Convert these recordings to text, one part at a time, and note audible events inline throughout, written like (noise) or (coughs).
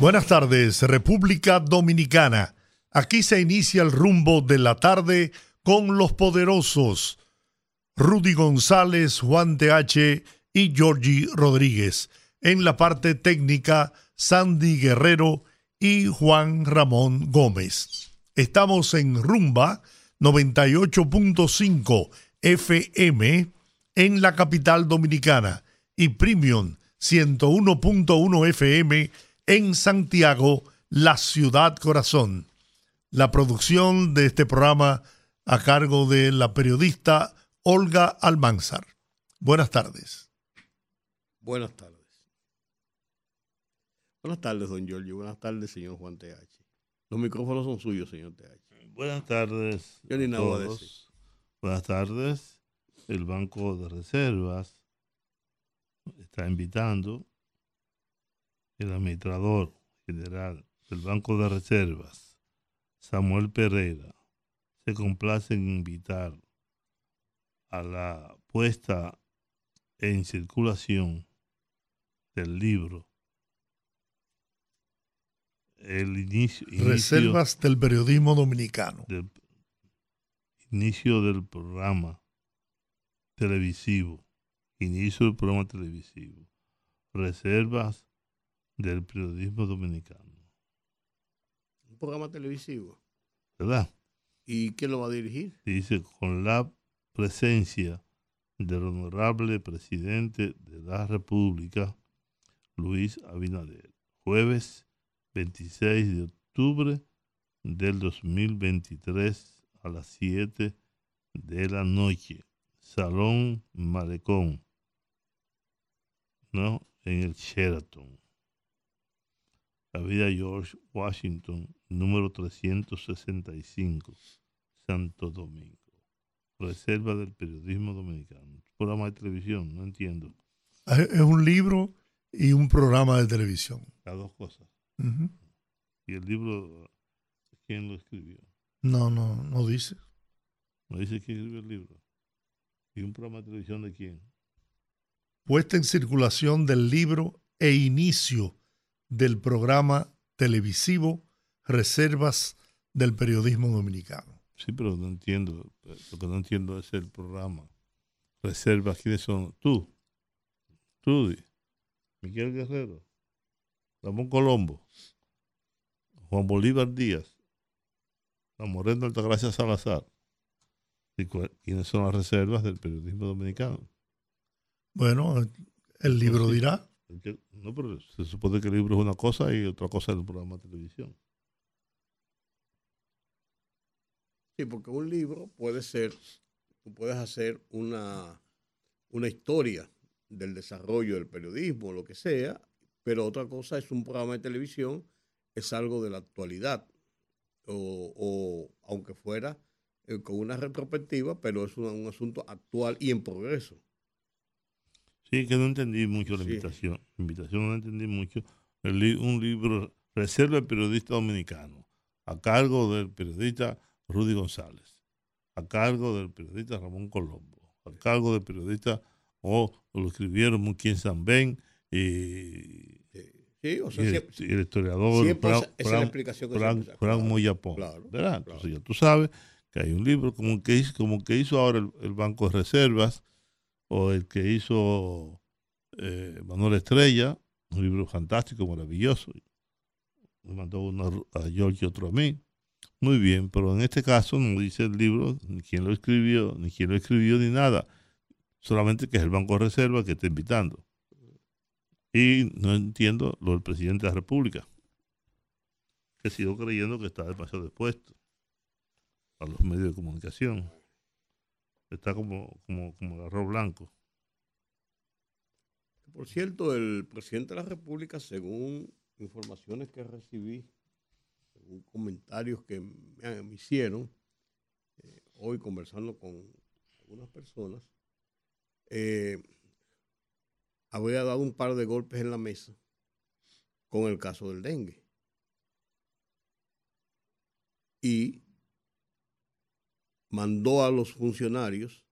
Buenas tardes, República Dominicana. Aquí se inicia el rumbo de la tarde con los poderosos Rudy González, Juan TH y Georgie Rodríguez. En la parte técnica, Sandy Guerrero y Juan Ramón Gómez. Estamos en Rumba 98.5 FM en la capital dominicana y Premium 101.1 FM en Santiago, la ciudad corazón. La producción de este programa a cargo de la periodista Olga Almanzar. Buenas tardes. Buenas tardes. Buenas tardes, don Giorgio. Buenas tardes, señor Juan TH. Los micrófonos son suyos, señor TH. Buenas tardes. Yo ni nada voy a decir. Buenas tardes. El Banco de Reservas está invitando el administrador general del Banco de Reservas, Samuel Pereira, se complace en invitar a la puesta en circulación del libro el inicio, Reservas del periodismo dominicano. Del inicio del programa televisivo. Inicio del programa televisivo. Reservas del periodismo dominicano. Un programa televisivo. ¿Verdad? ¿Y quién lo va a dirigir? Dice, con la presencia del honorable presidente de la República, Luis Abinader. Jueves 26 de octubre del 2023 a las 7 de la noche. Salón Malecón, ¿no? En el Sheraton. Avenida George Washington, número 365, Santo Domingo. Reserva del periodismo dominicano. Programa de televisión, no entiendo. Es un libro y un programa de televisión. Las dos cosas. ¿Y el libro, quién lo escribió? No, no, no dice. No dice quién escribió el libro. ¿Y un programa de televisión de quién? Puesta en circulación del libro e inicio del programa televisivo Reservas del Periodismo Dominicano. Sí, pero no entiendo. Lo que no entiendo es el programa. Reservas, ¿quiénes son? Tú, Rudy, Miguel Guerrero, Ramón Colombo, Juan Bolívar Díaz, la Morena Altagracia Salazar. ¿Y ¿Quiénes son las reservas del periodismo dominicano? Bueno, el libro dirá. No, pero se supone que el libro es una cosa y otra cosa es el programa de televisión. Sí, porque un libro puede ser, tú puedes hacer una, una historia del desarrollo del periodismo, lo que sea, pero otra cosa es un programa de televisión, es algo de la actualidad, o, aunque fuera eh, con una retrospectiva, pero es un, asunto actual y en progreso. Sí, que no entendí mucho la invitación. La invitación no entendí mucho. un libro, Reserva el Periodista Dominicano, a cargo del periodista Rudy González, a cargo del periodista Ramón Colombo, a cargo del periodista, o lo escribieron muy quien San Ben, y, sí, o sea, el, el, historiador Frank, Moyapón. ¿verdad? Entonces ya tú sabes que hay un libro como que hizo, como que hizo ahora el, Banco de Reservas, o el que hizo eh, Manuel Estrella, un libro fantástico, maravilloso. Me mandó uno a George y otro a mí. Muy bien, pero en este caso no dice el libro, ni quién lo escribió, ni quién lo escribió, ni nada. Solamente que es el Banco de Reserva que está invitando. Y no entiendo lo del presidente de la República, que sigo creyendo que está demasiado expuesto a los medios de comunicación. Está como, como, como el arroz blanco. Por cierto, el presidente de la República, según informaciones que recibí comentarios que me, hicieron eh, hoy conversando con algunas personas, eh, habría dado un par de golpes en la mesa con el caso del dengue. Y mandó a los funcionarios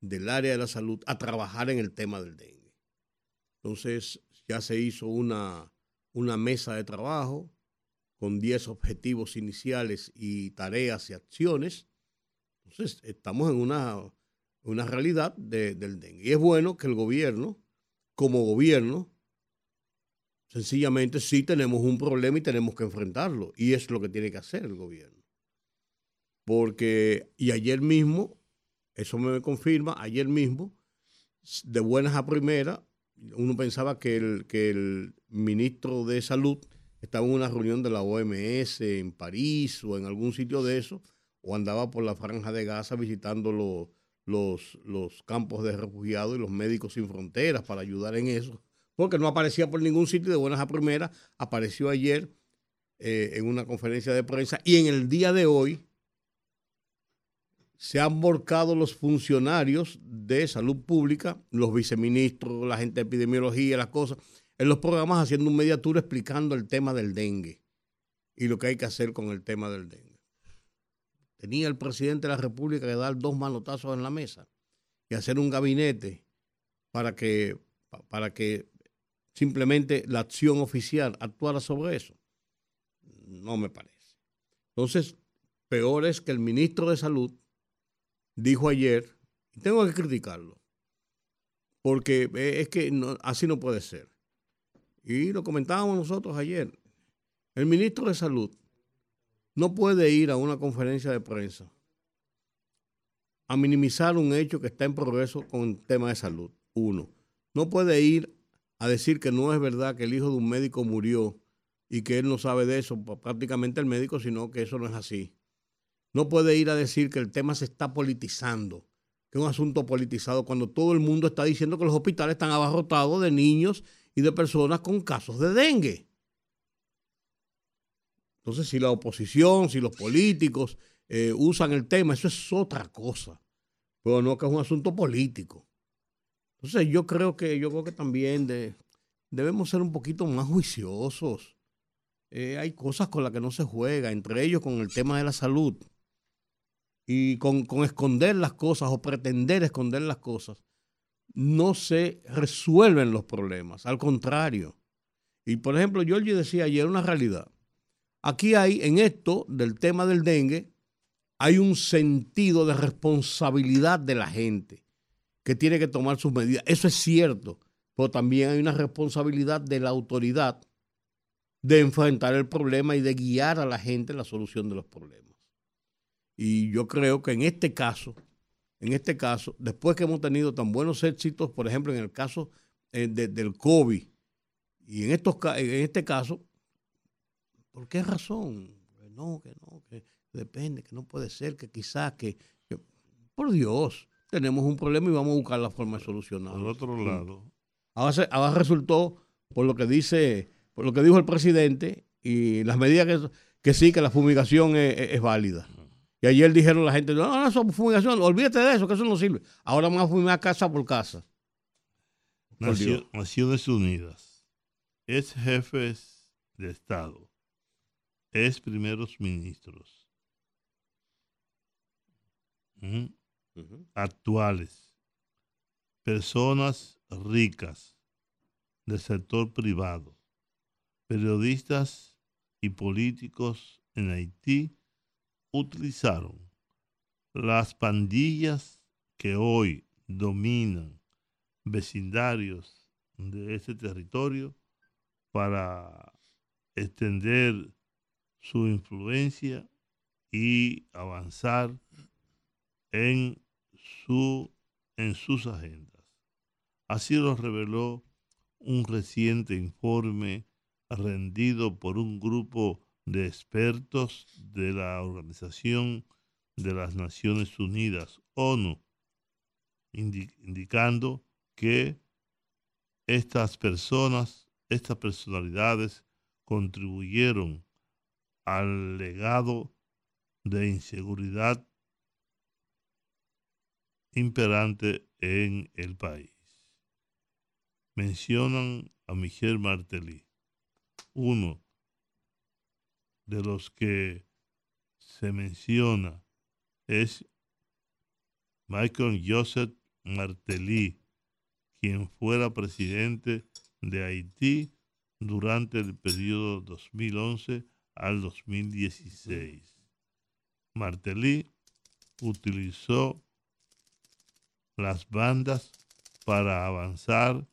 del área de la salud a trabajar en el tema del dengue. Entonces ya se hizo una, una mesa de trabajo con 10 objetivos iniciales y tareas y acciones. Entonces estamos en una, una realidad del dengue. Y es bueno que el gobierno, como gobierno, sencillamente sí tenemos un problema y tenemos que enfrentarlo. Y es lo que tiene que hacer el gobierno. Porque, y ayer mismo, eso me confirma, ayer mismo, de buenas a primeras, uno pensaba que el, que el ministro de Salud estaba en una reunión de la OMS en París o en algún sitio de eso, o andaba por la franja de Gaza visitando los, los, los campos de refugiados y los médicos sin fronteras para ayudar en eso, porque no aparecía por ningún sitio de buenas a primeras, apareció ayer eh, en una conferencia de prensa y en el día de hoy se han volcado los funcionarios de salud pública, los viceministros, la gente de epidemiología, las cosas, en los programas haciendo un mediatura explicando el tema del dengue y lo que hay que hacer con el tema del dengue. Tenía el presidente de la República que dar dos manotazos en la mesa y hacer un gabinete para que, para que simplemente la acción oficial actuara sobre eso. No me parece. Entonces, peor es que el ministro de Salud dijo ayer, y tengo que criticarlo, porque eh, es que así no puede ser. Y lo comentábamos nosotros ayer. El ministro de Salud no puede ir a una conferencia de prensa a minimizar un hecho que está en progreso con el tema de salud. Uno, no puede ir a decir que no es verdad que el hijo de un médico murió y que él no sabe de eso, prácticamente el médico, sino que eso no es así no puede ir a decir que el tema se está politizando, que es un asunto politizado, cuando todo el mundo está diciendo que los hospitales están abarrotados de niños y de personas con casos de dengue. Entonces, si la oposición, si los políticos eh, usan el tema, eso es otra cosa, pero no que es un asunto político. Entonces, yo creo que, yo creo que también debemos ser un poquito más juiciosos. Eh, hay cosas con las que no se juega, entre ellos con el tema de la salud y con, esconder las cosas o pretender esconder las cosas, no se resuelven los problemas, al contrario. Y por ejemplo, Giorgi decía ayer una realidad. Aquí hay, en esto del tema del dengue, hay un sentido de responsabilidad de la gente que tiene que tomar sus medidas. Eso es cierto, pero también hay una responsabilidad de la autoridad de enfrentar el problema y de guiar a la gente en la solución de los problemas. Y yo creo que en este caso, en este caso, después que hemos tenido tan buenos éxitos, por ejemplo, en el caso eh, del COVID, y en, estos, en este caso, ¿por qué razón? Que no, que no, que depende, que no puede ser, que quizás, que, por Dios, tenemos un problema y vamos a buscar la forma de solucionarlo. Por otro lado. Ahora, ahora resultó, por lo que dice, por lo que dijo el presidente y las medidas que, que sí, que la fumigación es válida. Y ayer dijeron la gente, no, no, eso es fumigación, olvídate de eso, que eso no sirve. Ahora vamos a fumar casa por casa. Naciones Unidas, es jefes de Estado, es primeros ministros. Actuales, personas ricas del sector privado, periodistas y políticos en Haití utilizaron las pandillas que hoy dominan vecindarios de ese territorio para extender su influencia y avanzar en, su, en sus agendas. Así lo reveló un reciente informe rendido por un grupo de expertos de la Organización de las Naciones Unidas, ONU, indicando que estas personas, estas personalidades contribuyeron al legado de inseguridad imperante en el país. Mencionan a Michel Martelly, uno de los que se menciona es Michael Joseph Martelly, quien fuera presidente de Haití durante el periodo 2011 al 2016. Martelly utilizó las bandas para avanzar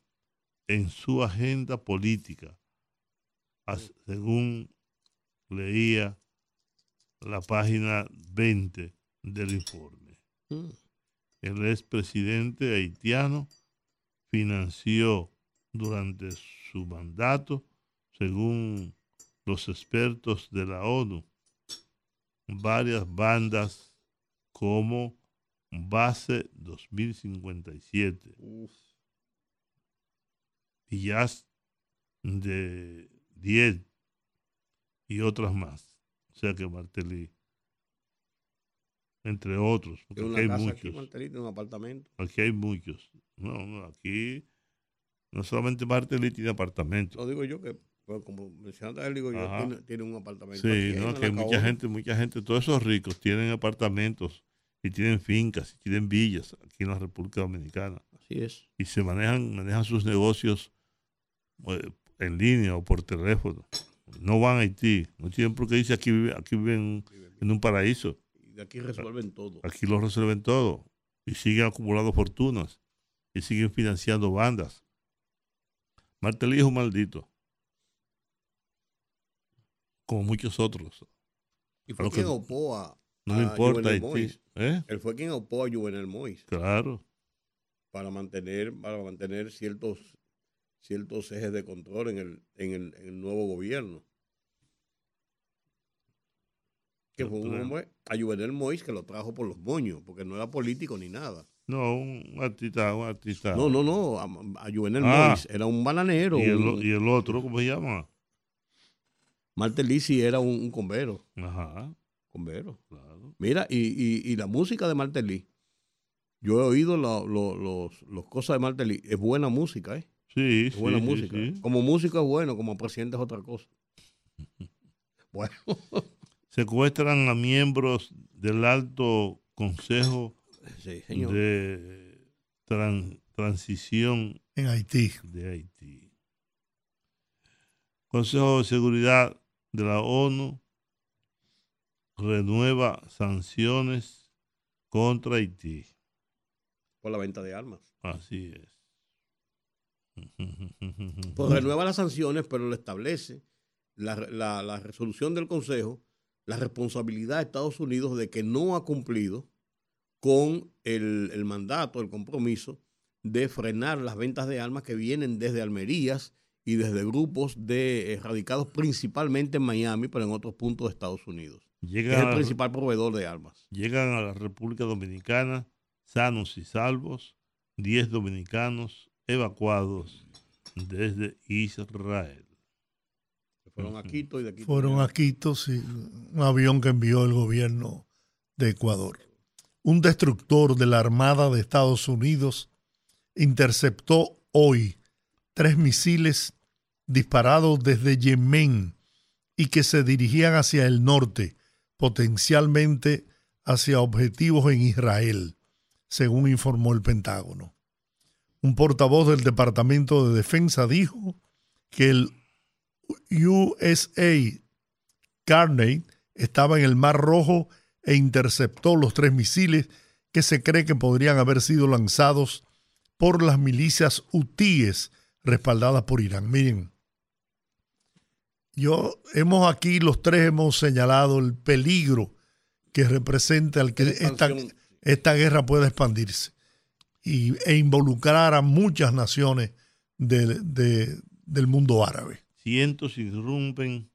en su agenda política, según leía la página 20 del informe. Mm. El expresidente haitiano financió durante su mandato, según los expertos de la ONU, varias bandas como Base 2057, Villas de 10 y otras más. O sea que Martelly, entre otros, porque aquí hay muchos. Aquí, un apartamento. Aquí hay muchos. No, no, aquí no solamente Martelly tiene apartamento. Lo digo yo que, pues, como mencionaste, digo yo, tiene, un apartamento. Sí, no, que hay mucha gente, mucha gente, todos esos ricos tienen apartamentos y tienen fincas y tienen villas aquí en la República Dominicana. Así es. Y se manejan, manejan sus negocios eh, en línea o por teléfono. No van a Haití, no tienen por qué irse aquí, aquí viven en un paraíso. Y de aquí resuelven todo. Aquí lo resuelven todo. Y siguen acumulando fortunas. Y siguen financiando bandas. Martelly es un maldito. Como muchos otros. Y fue quien opó a. No le importa Haití. ¿eh? Él fue quien opó a Juvenel Mois. Claro. Para mantener, para mantener ciertos ciertos ejes de control en el, en el, en el nuevo gobierno. Que fue un hombre, a Juvenel Mois, que lo trajo por los moños, porque no era político ni nada. No, un artista, un artista. No, no, no, a, Juvenel ah. Mois era un bananero. ¿Y el, ¿Y el, otro, cómo se llama? Martelisi era un, convero. Ajá. Convero. Claro. Mira, y, y, y la música de Martelí, yo he oído los, los cosas de Martelí, es buena música, ¿eh? Sí, buena música. Como músico es bueno, como presidente es otra cosa. (laughs) bueno. Secuestran a miembros del alto consejo de transición en Haití. De Haití. Consejo de Seguridad de la ONU renueva sanciones contra Haití. Por la venta de armas. Así es. Pues renueva las sanciones, pero lo establece la, resolución del Consejo, la responsabilidad de Estados Unidos de que no ha cumplido con el, mandato, el compromiso de frenar las ventas de armas que vienen desde Almerías y desde grupos de radicados principalmente en Miami, pero en otros puntos de Estados Unidos. es el principal proveedor de armas. Llegan a la República Dominicana sanos y salvos 10 dominicanos evacuados desde Israel. Fueron a Quito y de Quito. Fueron a Quito, sí, un avión que envió el gobierno de Ecuador. Un destructor de la Armada de Estados Unidos interceptó hoy tres misiles disparados desde Yemen y que se dirigían hacia el norte, potencialmente hacia objetivos en Israel, según informó el Pentágono. Un portavoz del Departamento de Defensa dijo que el USA Carney estaba en el Mar Rojo e interceptó los tres misiles que se cree que podrían haber sido lanzados por las milicias hutíes respaldadas por Irán. Miren, yo hemos aquí los tres hemos señalado el peligro que representa el que esta, esta guerra pueda expandirse y, e involucrar a muchas naciones del mundo árabe. Cientos irrumpen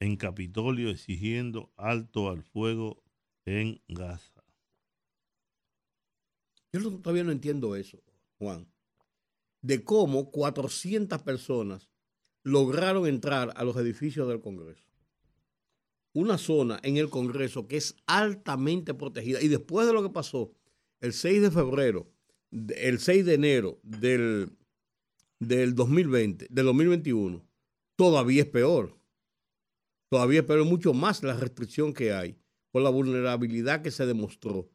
en Capitolio exigiendo alto al fuego en Gaza. Yo todavía no entiendo eso, Juan, de cómo 400 personas lograron entrar a los edificios del Congreso. una zona en el Congreso que es altamente protegida. Y después de lo que pasó el 6 de febrero, el 6 de enero del, del 2020, del 2021, todavía es peor. Todavía es peor, mucho más la restricción que hay por la vulnerabilidad que se demostró.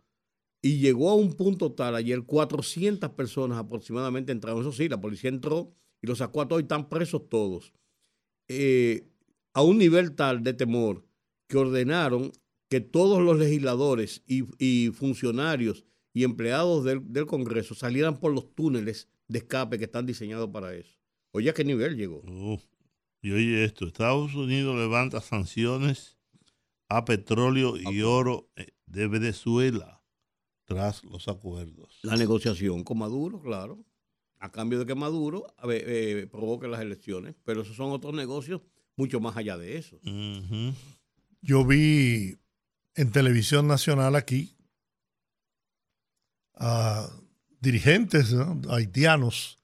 Y llegó a un punto tal ayer, 400 personas aproximadamente entraron. Eso sí, la policía entró y los sacó a todos y están presos todos. Eh, a un nivel tal de temor que ordenaron que todos los legisladores y, funcionarios y empleados del, Congreso salieran por los túneles de escape que están diseñados para eso. Oye, ¿a qué nivel llegó? y oye esto, Estados Unidos levanta sanciones a petróleo y oro eh, de Venezuela tras los acuerdos. La negociación con Maduro, claro, a cambio de que Maduro eh, provoque las elecciones, pero esos son otros negocios mucho más allá de eso. Yo vi en televisión nacional aquí a dirigentes haitianos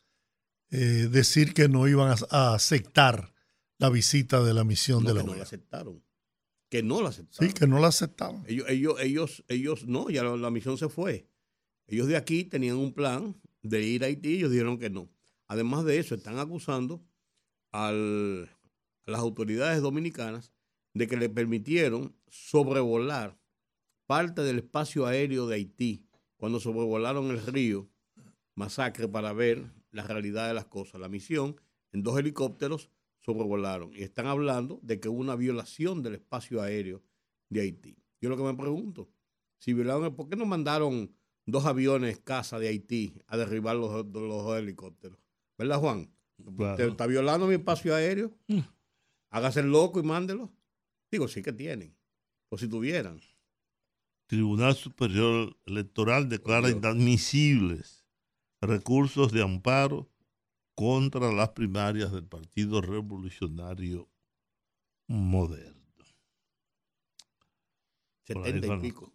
eh, decir que no iban a, aceptar la visita de la misión de la OEA. No la aceptaron. Que no la aceptaron. Sí, que no la aceptaron. Ellos, ellos, ellos, ellos no, ya la, misión se fue. Ellos de aquí tenían un plan de ir a Haití y ellos dijeron que no. Además de eso, están acusando al, a las autoridades dominicanas de que le permitieron sobrevolar parte del espacio aéreo de Haití cuando sobrevolaron el río Masacre para ver la realidad de las cosas. La misión en dos helicópteros sobrevolaron y están hablando de que hubo una violación del espacio aéreo de Haití. Yo lo que me pregunto, si violaron, ¿por qué no mandaron dos aviones casa de Haití a derribar los, los helicópteros? ¿Verdad, Juan? ¿Está violando mi espacio aéreo? Mm. Hágase el loco y mándelo. Digo, sí que tienen. O si tuvieran. Tribunal Superior Electoral declara inadmisibles recursos de amparo contra las primarias del Partido Revolucionario Moderno. Setenta y pico.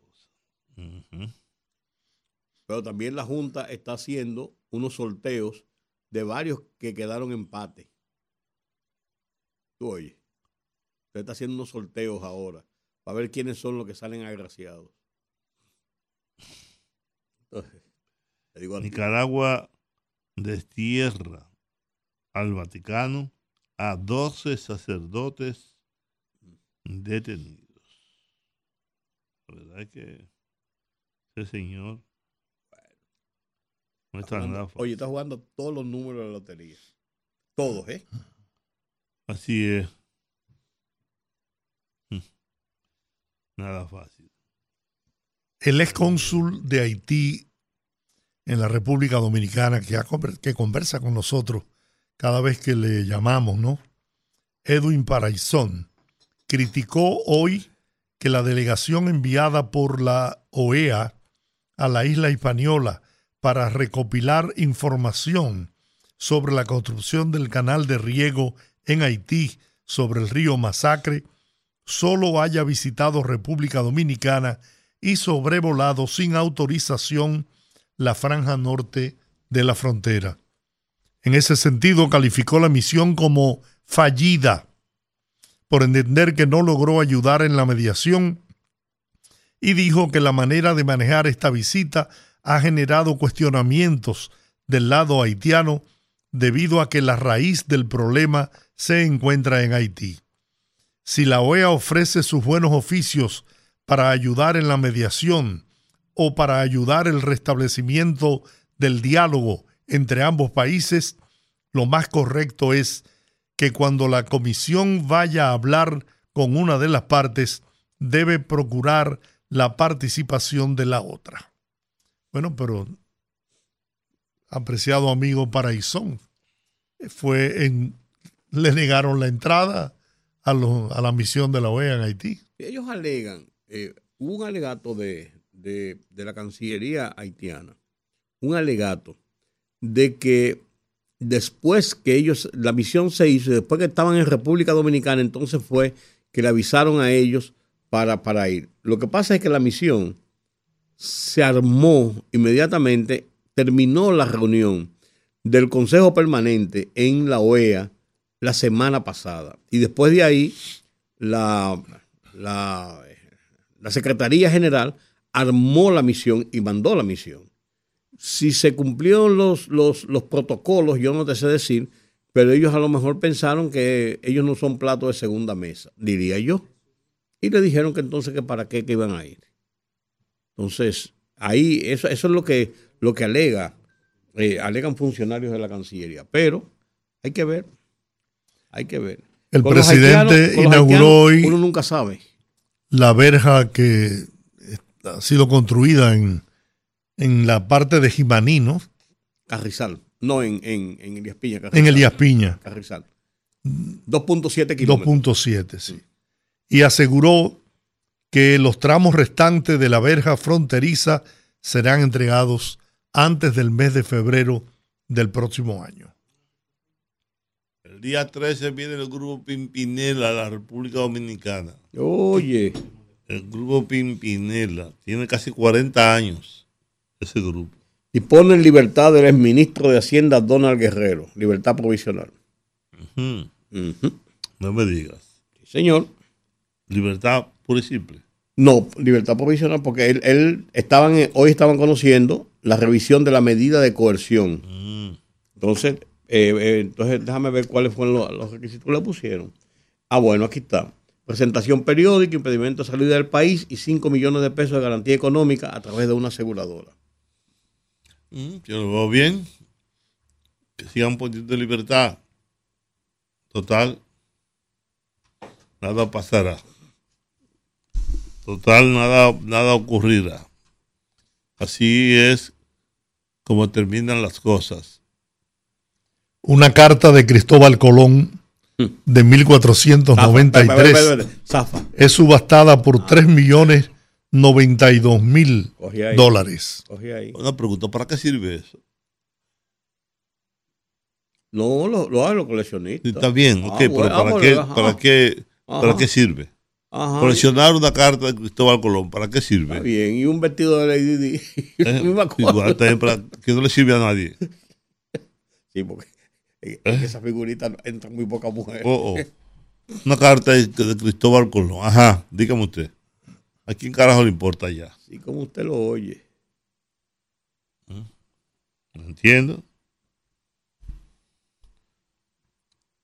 Pero también la Junta está haciendo unos sorteos de varios que quedaron empate. Tú oye. Usted está haciendo unos sorteos ahora para ver quiénes son los que salen agraciados. (laughs) Nicaragua destierra al Vaticano a 12 sacerdotes detenidos. La verdad es que ese señor no está nada Oye, está jugando todos los números de la lotería. Todos, ¿eh? Así es. (laughs) Nada fácil. El ex cónsul de Haití en la República Dominicana, que, conversa con nosotros cada vez que le llamamos, ¿no? Edwin Paraizón, criticó hoy que la delegación enviada por la OEA a la isla española para recopilar información sobre la construcción del canal de riego en Haití sobre el río Masacre solo haya visitado República Dominicana y sobrevolado sin autorización la franja norte de la frontera. En ese sentido, calificó la misión como fallida por entender que no logró ayudar en la mediación y dijo que la manera de manejar esta visita ha generado cuestionamientos del lado haitiano debido a que la raíz del problema se encuentra en Haití. Si la OEA ofrece sus buenos oficios para ayudar en la mediación o para ayudar el restablecimiento del diálogo entre ambos países, lo más correcto es que cuando la comisión vaya a hablar con una de las partes, debe procurar la participación de la otra. Bueno, pero apreciado amigo Paraizón, fue en, le negaron la entrada a, la misión de la OEA en Haití. Ellos alegan, eh, hubo un alegato de, la Cancillería haitiana, un alegato de que después que ellos, la misión se hizo, después que estaban en República Dominicana, entonces fue que le avisaron a ellos para, para ir. Lo que pasa es que la misión se armó inmediatamente, terminó la reunión del Consejo Permanente en la OEA la semana pasada. Y después de ahí, la, la, la Secretaría General armó la misión y mandó la misión. Si se cumplieron los, los, los protocolos, yo no te sé decir, pero ellos a lo mejor pensaron que ellos no son platos de segunda mesa, diría yo. Y le dijeron que entonces que para qué que iban a ir. Entonces, ahí eso, eso es lo que, lo que alega, eh, alegan funcionarios de la Cancillería. Pero hay que ver, hay que ver. El presidente inauguró hoy. Uno nunca sabe. La verja que ha sido construida en, en la parte de Jimaní, ¿no? Carrizal. No, en, en, en Elías Piña. En Elías Piña. Carrizal. 2.7 kilómetros. 2.7, sí. Y aseguró que los tramos restantes de la verja fronteriza serán entregados antes del mes de febrero del próximo año. El día 13 viene el grupo Pimpinela a la República Dominicana. Oye. El grupo Pimpinela tiene casi 40 años ese grupo y pone en libertad del exministro de Hacienda Donald Guerrero, libertad provisional. No me digas. señor. Libertad pura y simple. No, libertad provisional, porque él, estaban, hoy estaban conociendo la revisión de la medida de coerción. Mm. Entonces, eh, eh, entonces déjame ver cuáles fueron los, requisitos que le pusieron. Ah, bueno, aquí está. Presentación periódica, impedimento de salida del país y 5 millones de pesos de garantía económica a través de una aseguradora. Mm, yo lo veo bien. Que sigan poniendo libertad. Total, nada pasará. Total, nada, nada ocurrirá. Así es como terminan las cosas. Una carta de Cristóbal Colón de 1493 es subastada por 3 millones 92 mil dólares. Una pregunta, ¿para qué sirve eso? No, lo, lo hago los coleccionistas. Está bien, ah, ok, pero ¿para, qué, para, qué, ¿para qué sirve? Coleccionar una carta de Cristóbal Colón, ¿para qué sirve? Está bien, y un vestido de Lady Di. (laughs) Eh, igual, también para que no le sirve a nadie. Sí, porque en ¿Eh? esa figurita entran muy pocas mujeres. Oh, oh. Una carta de, de Cristóbal Colón. Ajá, dígame usted. ¿A quién carajo le importa ya? Sí, como usted lo oye. ¿Mm? entiendo.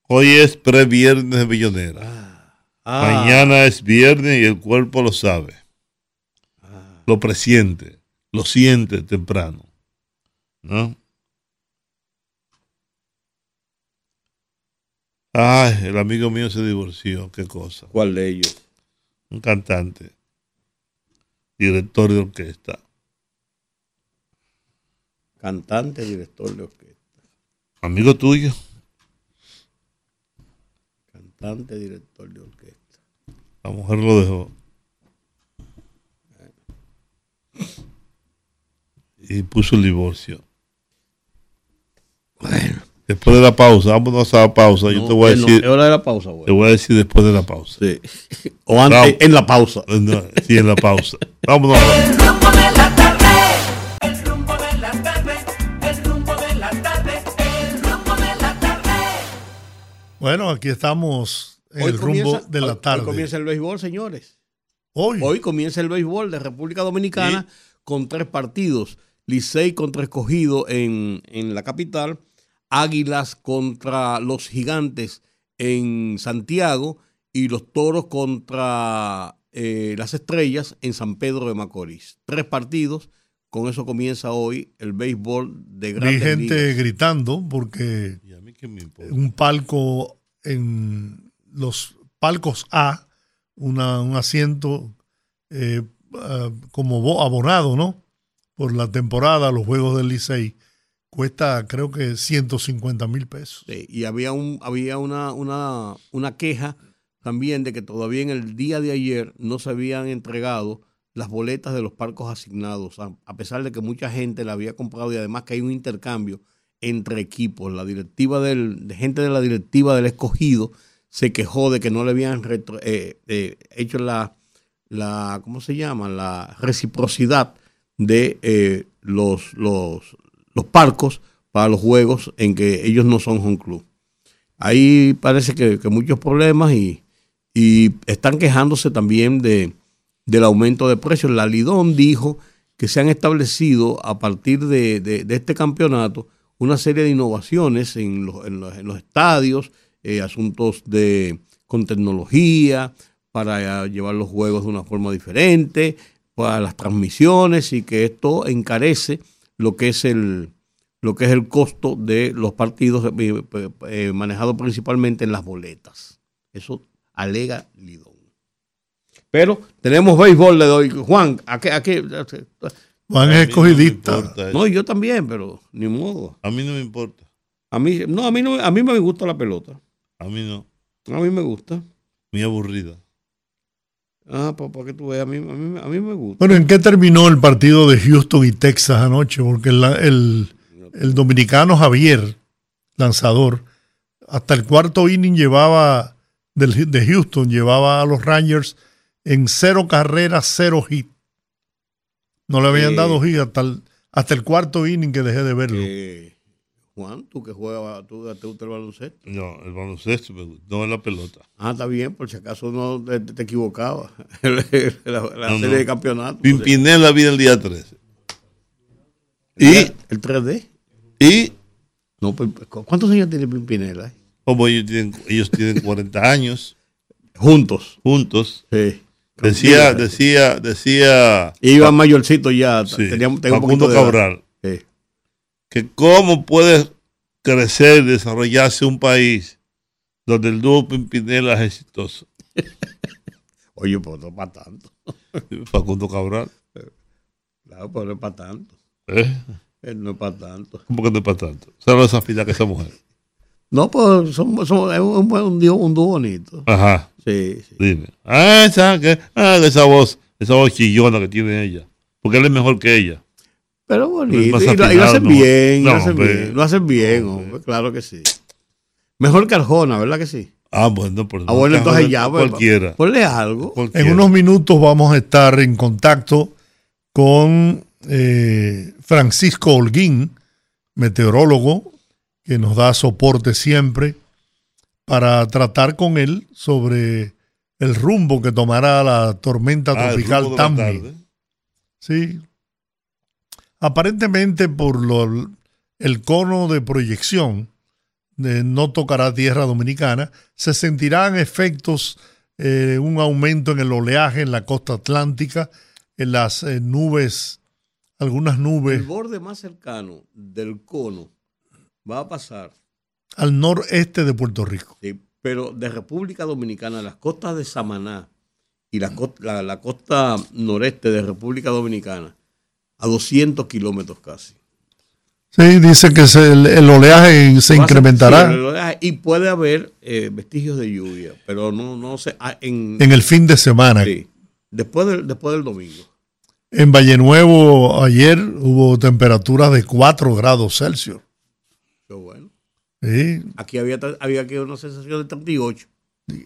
Hoy es pre-viernes de Millonera. Ah, ah. Mañana es viernes y el cuerpo lo sabe. Ah. Lo presiente, lo siente temprano. ¿No? Ay, el amigo mío se divorció, qué cosa. ¿Cuál de ellos? Un cantante director de orquesta. Cantante, director de orquesta. Amigo tuyo. Cantante, director de orquesta. La mujer lo dejó. Y puso el divorcio. Bueno. Después de la pausa, vámonos a la pausa. Yo te voy a decir. es hora de la pausa, güey. Te voy a decir después de la pausa. Sí. O antes, en la pausa. (laughs) sí, en la pausa. Vámonos. El rumbo de la tarde. El rumbo de la tarde. El rumbo de la tarde. El rumbo de la tarde. Bueno, aquí estamos en el rumbo de la tarde. Hoy comienza el béisbol, señores. Hoy. Hoy comienza el béisbol de República Dominicana con tres partidos. Licey contra escogido en, en la capital Águilas contra los Gigantes en Santiago y los Toros contra eh, las Estrellas en San Pedro de Macorís. Tres partidos. Con eso comienza hoy el béisbol de grandes Hay gente gritando porque un palco en los palcos A, un asiento eh, ah, como abonado, ¿no? Por la temporada, los Juegos del Licey cuesta creo que 150 mil pesos. Y había, un, había una, una, una queja también de que todavía en el día de ayer no se habían entregado las boletas de los parcos asignados, a, pesar de que mucha gente la había comprado y además que hay un intercambio entre equipos. La directiva del, de gente de la directiva del escogido se quejó de que no le habían eh, eh, hecho la, la, ¿cómo se llama? La reciprocidad de eh, los, los, los parcos para los juegos en que ellos no son home club. Ahí parece que, muchos problemas y, y están quejándose también de, del aumento de precios. La Lidón dijo que se han establecido a partir de, este campeonato una serie de innovaciones en los, en los, estadios, eh, asuntos de con tecnología, para llevar los juegos de una forma diferente, para las transmisiones y que esto encarece lo que es el, lo que es el costo de los partidos eh, eh, manejados principalmente en las boletas. Eso alega Lidón. Pero tenemos béisbol, le doy. Juan, ¿a qué? A qué? Juan es escogidista. No, yo también, pero ni modo. A mí no me importa. A mí, no, a mí no, a mí me gusta la pelota. A mí no. A mí me gusta. Muy aburrida. Ah, pues para que tú veas, a mí, a, mí, me gusta. Bueno, ¿en qué terminó el partido de Houston y Texas anoche? Porque el, el, dominicano Javier, lanzador, hasta el cuarto inning llevaba, del, de Houston, llevaba a los Rangers en cero carreras, cero hit. No le habían dado hit hasta el, hasta el cuarto inning que dejé de verlo. Juan, tú que juegas, tú te gusta el baloncesto. No, el baloncesto me gusta, no la pelota. Ah, está bien, por si acaso no te, te equivocabas. (laughs) la, serie de campeonatos. Pimpinela vida el día 13. ¿Y? ¿El 3D? ¿Y? No, pues, ¿cuántos años tiene Pimpinela? Como ellos tienen, ellos tienen 40 (laughs) años. Juntos. Juntos. Sí. Decía, decía, decía. Iba mayorcito ya. Sí, Facundo Cabral. Que cómo puede crecer y desarrollarse un país donde el dúo Pimpinela es exitoso. (laughs) Oye, pues no para tanto. (laughs) Facundo Cabral. Claro, pues no es para tanto. ¿Eh? Él no es para tanto. ¿Cómo que no es para tanto? ¿Sabes esa fila que esa mujer? No, pues somos, es un, un, un, dúo bonito. Ajá. Sí, sí. Dime. Ah, esa, que, ah, esa voz, esa voz chillona que tiene ella. Porque él es mejor que ella. Pero bonito. Y, lo, hacen bien, lo hacen bien, lo hacen bien, hombre, claro que sí. Mejor que Arjona, ¿verdad que sí? Ah, bueno, por ah, bueno, entonces ya, pues, cualquiera. Ponle algo. En unos minutos vamos a estar en contacto con eh, Francisco Holguín, meteorólogo, que nos da soporte siempre, para tratar con él sobre el rumbo que tomará la tormenta ah, tropical Tammy. Sí, Aparentemente por el cono de proyección no tocará tierra dominicana, se sentirán efectos, eh, un aumento en el oleaje en la costa atlántica, en las eh, nubes, algunas nubes. El borde más cercano del cono va a pasar al noreste de Puerto Rico. Sí, pero de República Dominicana, las costas de Samaná y la costa noreste de República Dominicana a 200 kilómetros casi. Sí, dice que el, oleaje se incrementará. y puede haber eh, vestigios de lluvia, pero no, no sé. Ah, en, en, el fin de semana. Sí, después del, después del domingo. En Valle Nuevo ayer hubo temperaturas de 4 grados Celsius. Qué bueno. Sí. Aquí había, había una sensación de 38.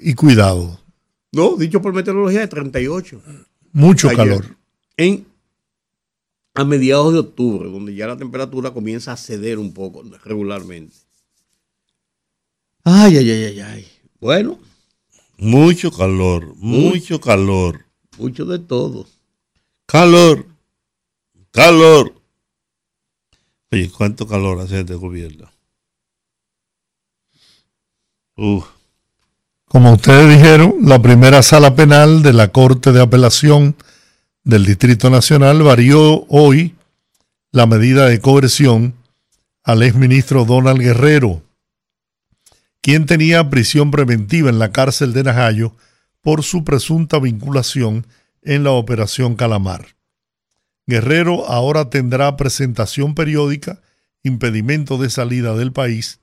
Y, cuidado. No, dicho por meteorología, de 38. Mucho calor. En a mediados de octubre, donde ya la temperatura comienza a ceder un poco regularmente. Ay, ay, ay, ay, ay. Bueno. Mucho calor, mucho, calor. Mucho de todo. Calor, calor. Oye, ¿cuánto calor hace este gobierno? Como ustedes dijeron, la primera sala penal de la Corte de Apelación del Distrito Nacional varió hoy la medida de coerción al exministro Donald Guerrero, quien tenía prisión preventiva en la cárcel de Najayo por su presunta vinculación en la operación Calamar. Guerrero ahora tendrá presentación periódica, impedimento de salida del país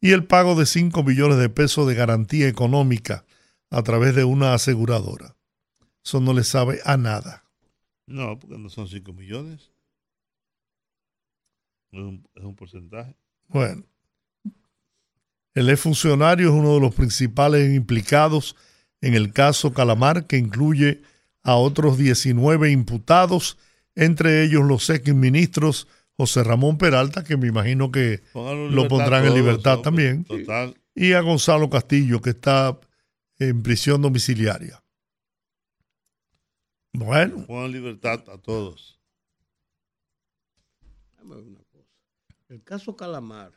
y el pago de 5 millones de pesos de garantía económica a través de una aseguradora. Eso no le sabe a nada. No, porque no son 5 millones. Es un, porcentaje. Bueno, el exfuncionario es uno de los principales implicados en el caso Calamar, que incluye a otros 19 imputados, entre ellos los exministros José Ramón Peralta, que me imagino que lo pondrán en libertad también, y a Gonzalo Castillo, que está en prisión domiciliaria. Bueno. Pongan libertad a todos. El caso Calamar.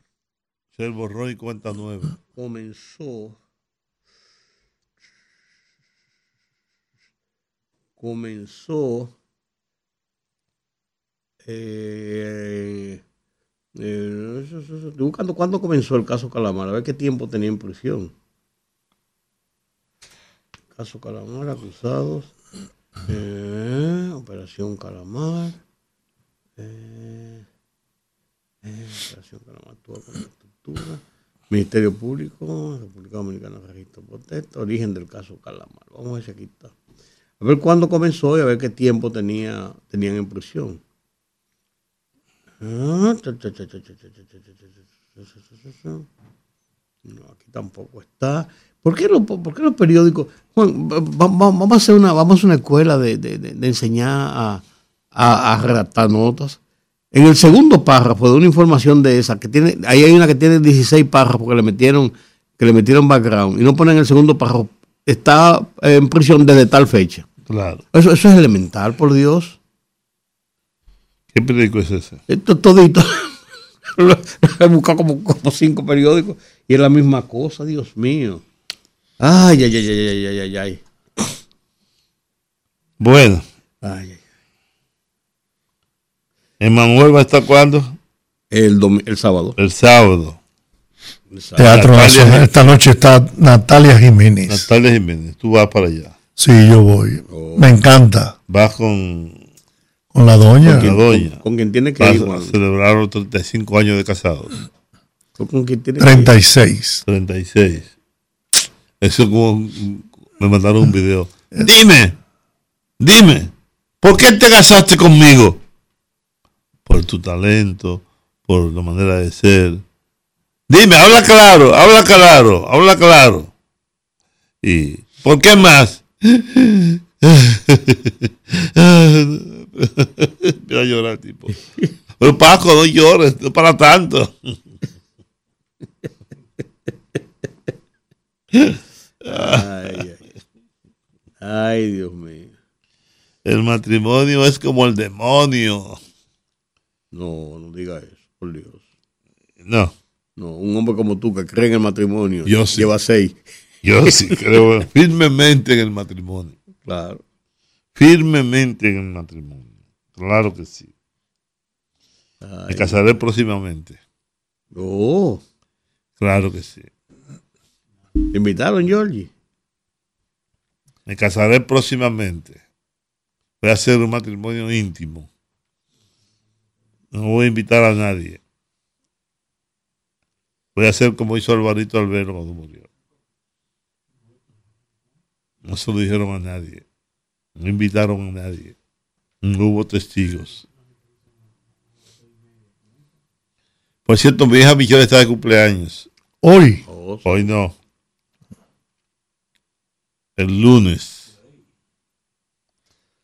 Se borró y cuenta nueva. Comenzó. Comenzó. Eh, eh, estoy buscando cuándo comenzó el caso Calamar, a ver qué tiempo tenía en prisión. Caso Calamar, acusados. Eh, Operación Calamar. Eh, eh, Operación Calamar actúa con la estructura. Ministerio Público, República Dominicana, Registro Protesta, origen del caso Calamar. Vamos a ver si aquí está. A ver cuándo comenzó y a ver qué tiempo tenía, tenían en prisión. No, aquí tampoco está. ¿Por qué, lo, por qué los periódicos? Juan, vamos a hacer una, vamos a una escuela de, de, de enseñar a, a, a, redactar notas. En el segundo párrafo de una información de esa, que tiene, ahí hay una que tiene 16 párrafos que le metieron, que le metieron background, y no ponen el segundo párrafo, está en prisión desde tal fecha. Claro. Eso, eso es elemental, por Dios. ¿Qué periódico es ese? Esto todito. (laughs) He buscado como, como cinco periódicos y es la misma cosa, Dios mío. Ay, ay, ay, ay, ay, ay, ay. Bueno. Ay, ay. ¿Emanuel va a estar cuándo? El, el sábado. El sábado. Teatro Nacional. Esta noche está Natalia Jiménez. Natalia Jiménez, tú vas para allá. Sí, yo voy. Oh. Me encanta. Vas con con la doña. Con, la doña. Con, quien tiene que ir. celebrar los 35 años de casados. ¿Con quién tiene 36. 36. Eso como me mandaron un video. Dime, dime, ¿por qué te casaste conmigo? Por tu talento, por la manera de ser. Dime, habla claro, habla claro, habla claro. ¿Y por qué más? (laughs) Mira a llorar, tipo. Pero Paco, no llores, no para tanto. Ay, ay. Dios mío. El matrimonio es como el demonio. No, no diga eso, por Dios. No. No, un hombre como tú que cree en el matrimonio. Yo sí. Lleva seis. Yo sí creo firmemente en el matrimonio. Claro firmemente en el matrimonio. Claro que sí. Me casaré próximamente. Oh. Claro que sí. Invitaron, Georgie? Me casaré próximamente. Voy a hacer un matrimonio íntimo. No voy a invitar a nadie. Voy a hacer como hizo Alvarito Albero cuando murió. No se lo dijeron a nadie. No invitaron a nadie. No hubo testigos. Por cierto, mi hija Michelle está de cumpleaños. Hoy. Hoy no. El lunes.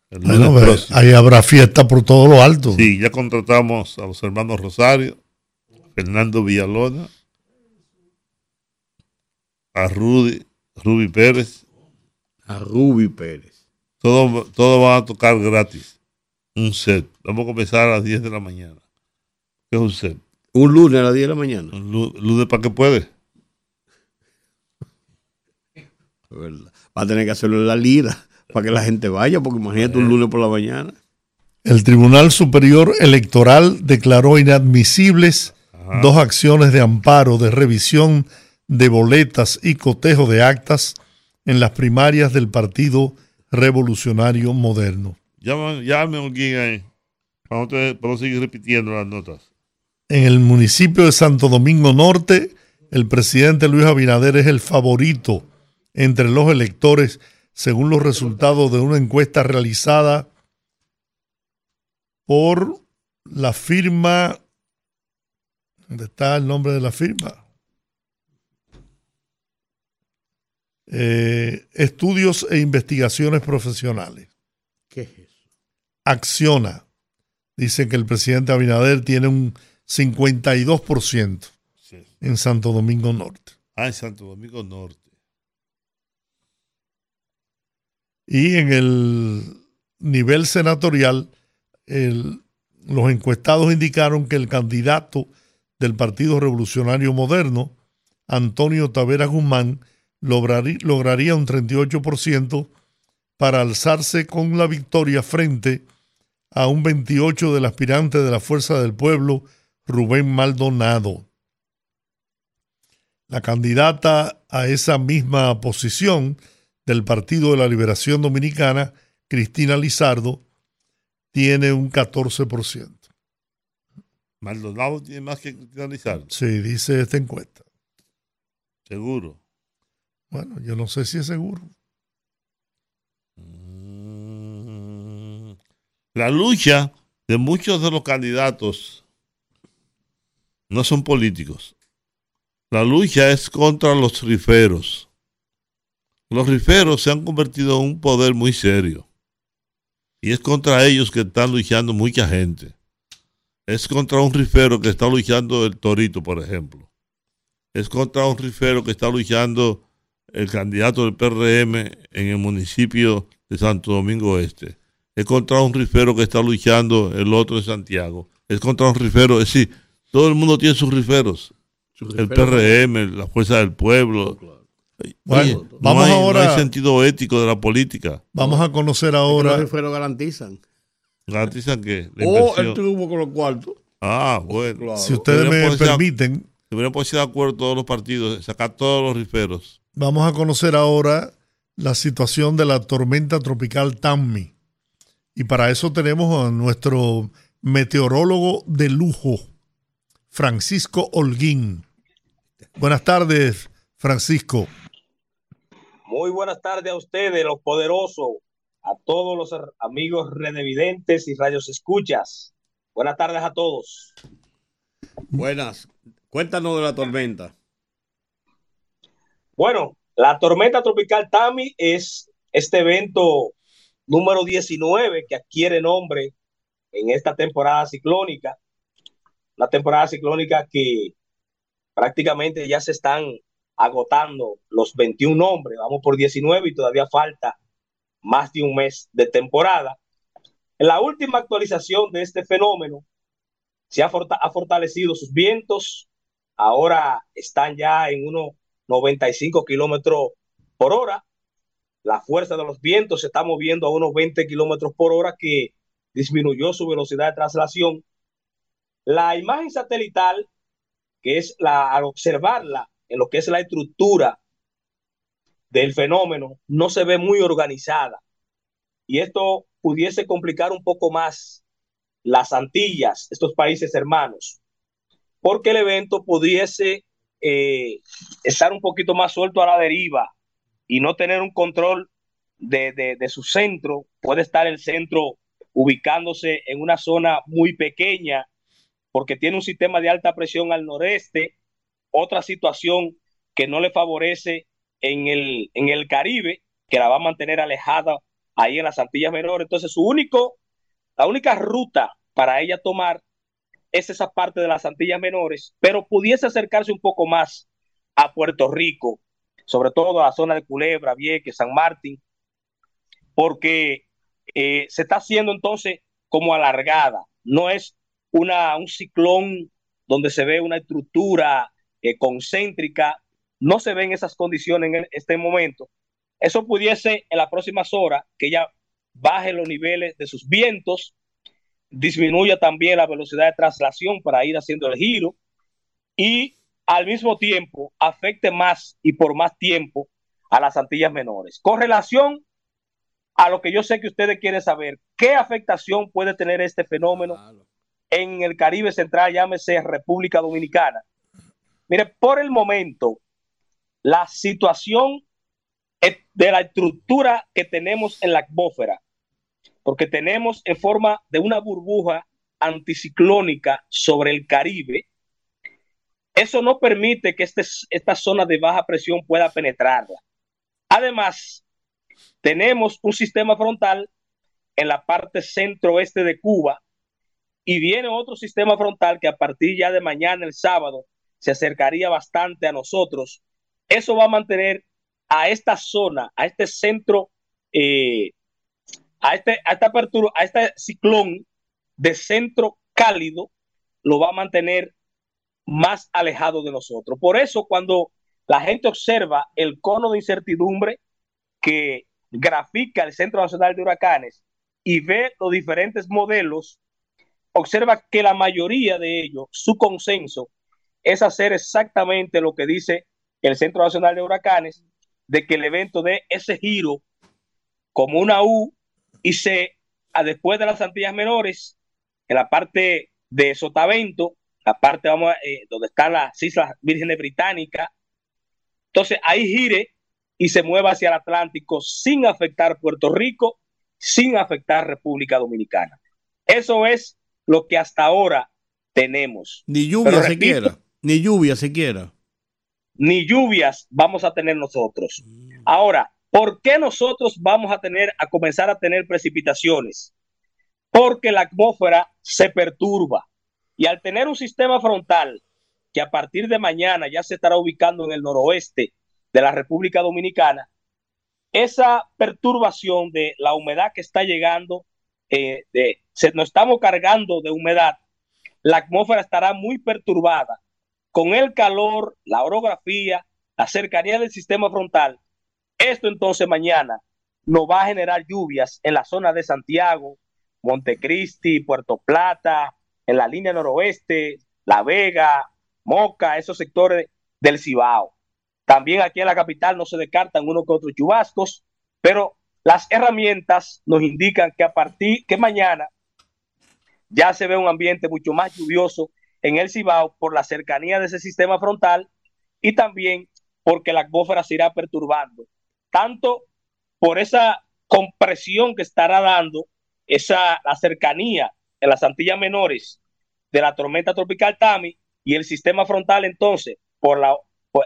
El lunes ahí habrá fiesta por todo lo alto. Sí, ya contratamos a los hermanos Rosario, Fernando Villalona, a Rudy, Ruby Pérez. A Ruby Pérez. Todo, todo va a tocar gratis. Un set. Vamos a comenzar a las 10 de la mañana. ¿Qué es un set? Un lunes a las 10 de la mañana. Un lunes para que puede. Va a tener que hacerlo en la lira para que la gente vaya, porque imagínate un eh. lunes por la mañana. El Tribunal Superior Electoral declaró inadmisibles dos acciones de amparo de revisión de boletas y cotejo de actas en las primarias del partido revolucionario moderno. Llame alguien ahí. Vamos a seguir repitiendo las notas. En el municipio de Santo Domingo Norte, el presidente Luis Abinader es el favorito entre los electores según los resultados de una encuesta realizada por la firma. ¿Dónde está el nombre de la firma? Eh, estudios e investigaciones profesionales. ¿Qué es eso? Acciona. Dicen que el presidente Abinader tiene un 52% en Santo Domingo Norte. Ah, en Santo Domingo Norte. Y en el nivel senatorial, los encuestados indicaron que el candidato del Partido Revolucionario Moderno, Antonio Tavera Guzmán, lograría un 38% para alzarse con la victoria frente a un 28% del aspirante de la Fuerza del Pueblo, Rubén Maldonado. La candidata a esa misma posición del Partido de la Liberación Dominicana, Cristina Lizardo, tiene un 14%. Maldonado tiene más que Cristina Lizardo. Sí, dice esta encuesta. Seguro. Bueno, yo no sé si es seguro. Mm. La lucha de muchos de los candidatos no son políticos. La lucha es contra los riferos. Los riferos se han convertido en un poder muy serio. Y es contra ellos que están luchando mucha gente. Es contra un rifero que está luchando el Torito, por ejemplo. Es contra un rifero que está luchando el candidato del PRM en el municipio de Santo Domingo Este. Es contra un rifero que está luchando el otro de Santiago. Es contra un rifero, es decir, todo el mundo tiene sus riferos el PRM, la Fuerza del Pueblo. Bueno, vamos no hay, ahora. No hay sentido ético de la política. Vamos a conocer ahora. Los riferos garantizan. ¿Garantizan qué? o el triunfo con los cuartos. Ah, bueno. Si ustedes me permiten. Deberían ponerse de acuerdo todos los partidos, sacar todos los riferos. Vamos a conocer ahora la situación de la tormenta tropical Tammy. Y para eso tenemos a nuestro meteorólogo de lujo, Francisco Holguín. Buenas tardes, Francisco. Muy buenas tardes a ustedes, los poderosos, a todos los amigos redevidentes y radios escuchas. Buenas tardes a todos. Buenas. Cuéntanos de la tormenta. Bueno, la tormenta tropical Tami es este evento número 19 que adquiere nombre en esta temporada ciclónica. Una temporada ciclónica que prácticamente ya se están agotando los 21 nombres, vamos por 19 y todavía falta más de un mes de temporada. En la última actualización de este fenómeno, se ha, fortalecido sus vientos, ahora están ya en unos 95 kilómetros por hora. La fuerza de los vientos se está moviendo a unos 20 kilómetros por hora, que disminuyó su velocidad de traslación. La imagen satelital que es la, al observarla en lo que es la estructura del fenómeno, no se ve muy organizada. Y esto pudiese complicar un poco más las Antillas, estos países hermanos, porque el evento pudiese eh, estar un poquito más suelto a la deriva y no tener un control de, de, de su centro. Puede estar el centro ubicándose en una zona muy pequeña porque tiene un sistema de alta presión al noreste, otra situación que no le favorece en el, en el Caribe, que la va a mantener alejada ahí en las Antillas Menores. Entonces, su único, la única ruta para ella tomar es esa parte de las Antillas Menores, pero pudiese acercarse un poco más a Puerto Rico, sobre todo a la zona de Culebra, Vieques, San Martín, porque eh, se está haciendo entonces como alargada, no es una, un ciclón donde se ve una estructura eh, concéntrica, no se ven esas condiciones en este momento. Eso pudiese en las próximas horas que ya baje los niveles de sus vientos, disminuya también la velocidad de traslación para ir haciendo el giro y al mismo tiempo afecte más y por más tiempo a las Antillas menores. Con relación a lo que yo sé que ustedes quieren saber, ¿qué afectación puede tener este fenómeno en el Caribe Central, llámese República Dominicana. Mire, por el momento, la situación de la estructura que tenemos en la atmósfera, porque tenemos en forma de una burbuja anticiclónica sobre el Caribe, eso no permite que este, esta zona de baja presión pueda penetrarla. Además, tenemos un sistema frontal en la parte centro-oeste de Cuba y viene otro sistema frontal que a partir ya de mañana, el sábado, se acercaría bastante a nosotros. Eso va a mantener a esta zona, a este centro eh, a, este, a, esta apertura, a este ciclón de centro cálido, lo va a mantener más alejado de nosotros. Por eso, cuando la gente observa el cono de incertidumbre que grafica el Centro Nacional de Huracanes y ve los diferentes modelos, observa que la mayoría de ellos, su consenso, es hacer exactamente lo que dice el Centro Nacional de Huracanes, de que el evento dé ese giro como una U y se, a después de las Antillas Menores, en la parte de Sotavento, la parte vamos, eh, donde están las Islas Vírgenes Británicas, entonces ahí gire y se mueva hacia el Atlántico sin afectar Puerto Rico, sin afectar República Dominicana. Eso es lo que hasta ahora tenemos. Ni lluvia siquiera, ni lluvia siquiera. Ni lluvias vamos a tener nosotros. Ahora, ¿por qué nosotros vamos a tener a comenzar a tener precipitaciones? Porque la atmósfera se perturba y al tener un sistema frontal que a partir de mañana ya se estará ubicando en el noroeste de la República Dominicana, esa perturbación de la humedad que está llegando, eh, de, se, nos estamos cargando de humedad, la atmósfera estará muy perturbada. Con el calor, la orografía, la cercanía del sistema frontal, esto entonces mañana nos va a generar lluvias en la zona de Santiago, Montecristi, Puerto Plata, en la línea noroeste, La Vega, Moca, esos sectores del Cibao. También aquí en la capital no se descartan uno que otros chubascos, pero las herramientas nos indican que a partir que mañana ya se ve un ambiente mucho más lluvioso en el Cibao por la cercanía de ese sistema frontal y también porque la atmósfera se irá perturbando, tanto por esa compresión que estará dando esa la cercanía en las Antillas Menores de la tormenta tropical Tami y el sistema frontal entonces por la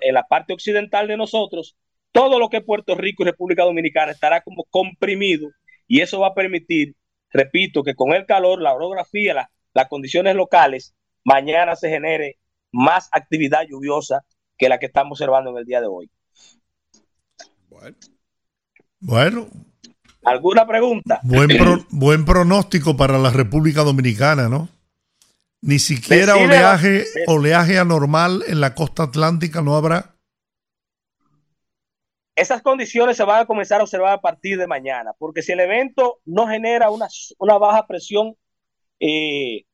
en la parte occidental de nosotros, todo lo que Puerto Rico y República Dominicana estará como comprimido y eso va a permitir, repito, que con el calor, la orografía, las condiciones locales, mañana se genere más actividad lluviosa que la que estamos observando en el día de hoy. Bueno. Bueno. ¿Alguna pregunta? Buen, (clears throat) buen pronóstico para la República Dominicana, ¿no? Ni siquiera oleaje, oleaje anormal en la costa atlántica no habrá. Esas condiciones se van a comenzar a observar a partir de mañana, porque si el evento no genera una, baja presión eh,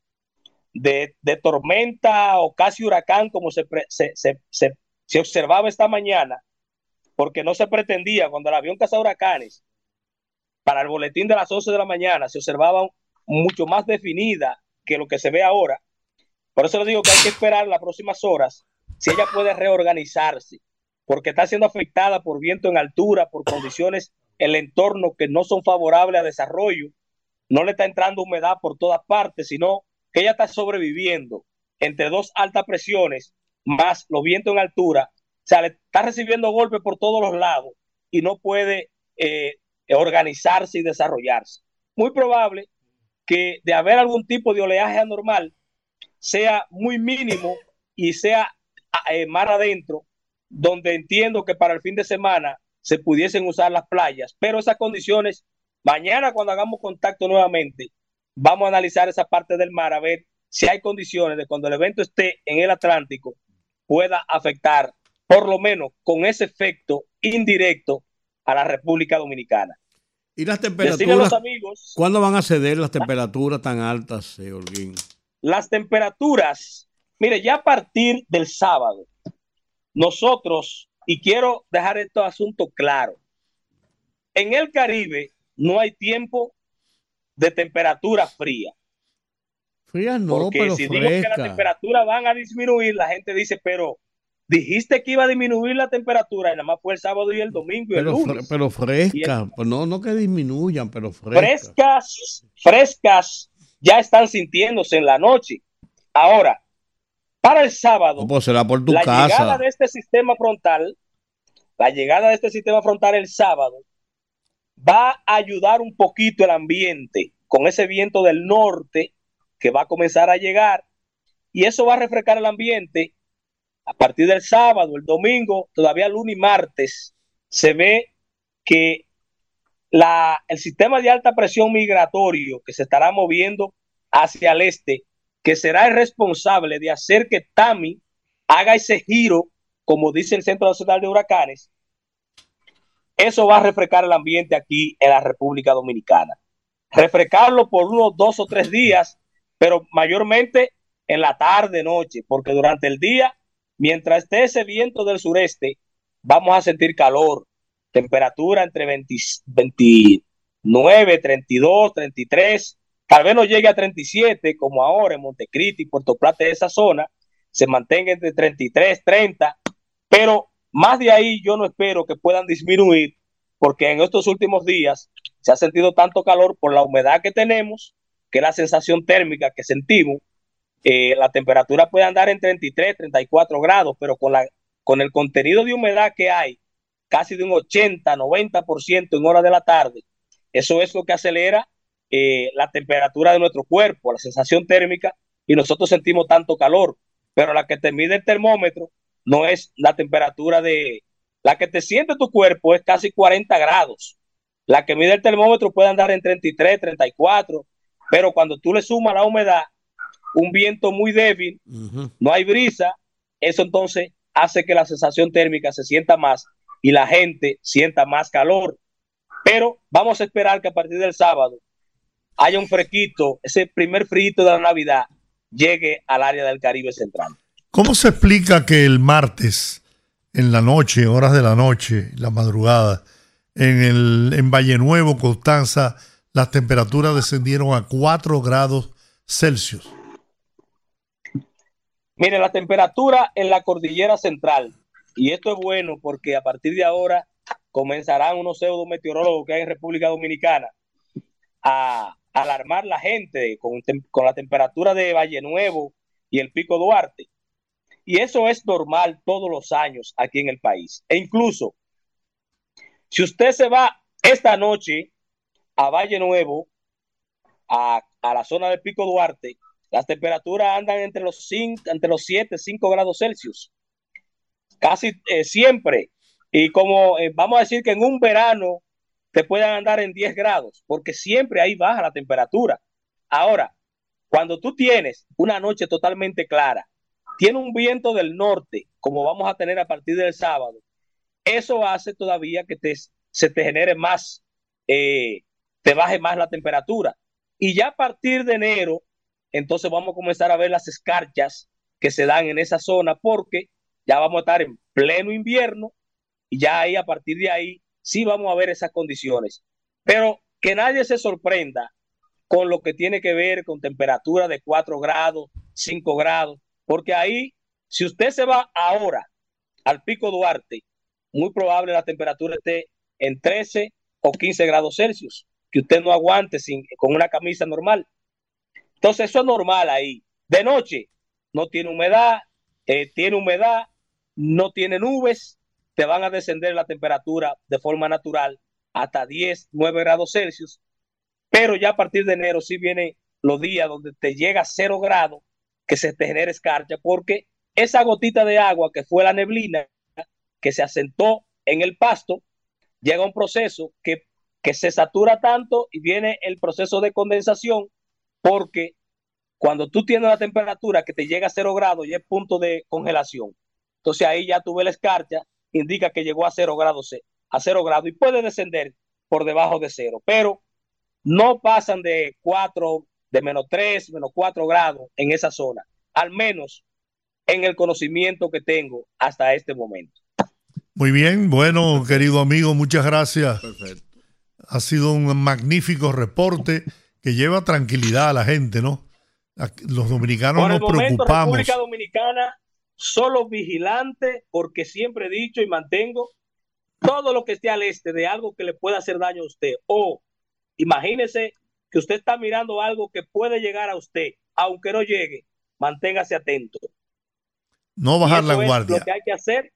de, tormenta o casi huracán como se, se, observaba esta mañana, porque no se pretendía cuando el avión caza huracanes, para el boletín de las 11 de la mañana, se observaba mucho más definida que lo que se ve ahora. Por eso le digo que hay que esperar las próximas horas si ella puede reorganizarse, porque está siendo afectada por viento en altura, por condiciones el entorno que no son favorables a desarrollo. No le está entrando humedad por todas partes, sino ella está sobreviviendo entre dos altas presiones más los vientos en altura. O sea, le está recibiendo golpes por todos los lados y no puede eh, organizarse y desarrollarse. Muy probable que de haber algún tipo de oleaje anormal sea muy mínimo y sea eh, mar adentro, donde entiendo que para el fin de semana se pudiesen usar las playas, pero esas condiciones, mañana cuando hagamos contacto nuevamente, vamos a analizar esa parte del mar a ver si hay condiciones de cuando el evento esté en el Atlántico pueda afectar, por lo menos con ese efecto indirecto, a la República Dominicana. ¿Y las temperaturas? ¿Cuándo van a ceder las temperaturas tan altas, eh, Las temperaturas, mire, ya a partir del sábado, nosotros, y quiero dejar este asunto claro, en el Caribe no hay tiempo de temperatura fría. Fría no, Porque si digo que las temperaturas van a disminuir, la gente dice, pero dijiste que iba a disminuir la temperatura y nada más fue el sábado y el domingo y pero, el lunes. Pero frescas, pues no, no que disminuyan, pero frescas. Frescas, frescas ya están sintiéndose en la noche. Ahora, para el sábado, pues será por tu la llegada de este sistema frontal, la llegada de este sistema frontal el sábado, va a ayudar un poquito el ambiente con ese viento del norte que va a comenzar a llegar y eso va a refrescar el ambiente. A partir del sábado, el domingo, todavía lunes y martes, se ve que la, el sistema de alta presión migratorio que se estará moviendo hacia el este, que será el responsable de hacer que Tami haga ese giro, como dice el Centro Nacional de Huracanes, eso va a refrescar el ambiente aquí en la República Dominicana. Refrescarlo por unos dos o tres días, pero mayormente en la tarde, noche, porque durante el día, mientras esté ese viento del sureste, vamos a sentir calor, temperatura entre 29, 32, 33, tal vez no llegue a 37 como ahora en Montecristi, Puerto Plata, esa zona, se mantenga entre 33, 30, pero más de ahí yo no espero que puedan disminuir porque en estos últimos días se ha sentido tanto calor por la humedad que tenemos, que la sensación térmica que sentimos, eh, la temperatura puede andar en 33, 34 grados, pero con, la, con el contenido de humedad que hay, casi de un 80, 90% en hora de la tarde, eso es lo que acelera eh, la temperatura de nuestro cuerpo, la sensación térmica, y nosotros sentimos tanto calor, pero la que te mide el termómetro no es la temperatura de, la que te siente tu cuerpo es casi 40 grados. La que mide el termómetro puede andar en 33, 34, pero cuando tú le sumas la humedad, un viento muy débil, no hay brisa, eso entonces hace que la sensación térmica se sienta más y la gente sienta más calor. Pero vamos a esperar que a partir del sábado haya un frequito, ese primer frito de la Navidad llegue al área del Caribe Central. ¿Cómo se explica que el martes, en la noche, horas de la noche, la madrugada, en, el, en Valle Nuevo, Constanza, las temperaturas descendieron a 4 grados Celsius? Mire, la temperatura en la cordillera central, y esto es bueno porque a partir de ahora comenzarán unos pseudo meteorólogos que hay en República Dominicana a alarmar la gente con, con la temperatura de Valle Nuevo y el Pico Duarte. Y eso es normal todos los años aquí en el país. E incluso, si usted se va esta noche a Valle Nuevo, a, la zona del Pico Duarte, las temperaturas andan entre los, cinco, entre los 7, 5 grados Celsius. Casi eh, siempre. Y como eh, vamos a decir que en un verano te pueden andar en 10 grados, porque siempre ahí baja la temperatura. Ahora, cuando tú tienes una noche totalmente clara, tiene un viento del norte, como vamos a tener a partir del sábado, eso hace todavía que te, se te genere más, eh, te baje más la temperatura. Y ya a partir de enero, entonces vamos a comenzar a ver las escarchas que se dan en esa zona, porque ya vamos a estar en pleno invierno y ya ahí a partir de ahí sí vamos a ver esas condiciones. Pero que nadie se sorprenda con lo que tiene que ver con temperatura de 4 grados, 5 grados, porque ahí, si usted se va ahora al Pico Duarte, muy probable la temperatura esté en 13 o 15 grados Celsius, que usted no aguante sin, con una camisa normal. Entonces, eso es normal ahí. De noche, no tiene humedad, eh, tiene humedad, no tiene nubes, te van a descender la temperatura de forma natural hasta 10, 9 grados Celsius, pero ya a partir de enero sí vienen los días donde te llega a 0 grados que se te genere escarcha, porque esa gotita de agua que fue la neblina que se asentó en el pasto, llega un proceso que, que se satura tanto y viene el proceso de condensación, porque cuando tú tienes la temperatura que te llega a cero grados y es punto de congelación, entonces ahí ya tuve la escarcha, indica que llegó a cero grados, a cero y puede descender por debajo de cero, pero no pasan de cuatro de menos 3, menos 4 grados en esa zona, al menos en el conocimiento que tengo hasta este momento. Muy bien, bueno, querido amigo, muchas gracias. Perfecto. Ha sido un magnífico reporte que lleva tranquilidad a la gente, ¿no? Los dominicanos Por el nos momento, preocupamos. República Dominicana solo vigilante porque siempre he dicho y mantengo todo lo que esté al este de algo que le pueda hacer daño a usted o imagínese que usted está mirando algo que puede llegar a usted, aunque no llegue, manténgase atento. No bajar la guardia. lo que hay que hacer,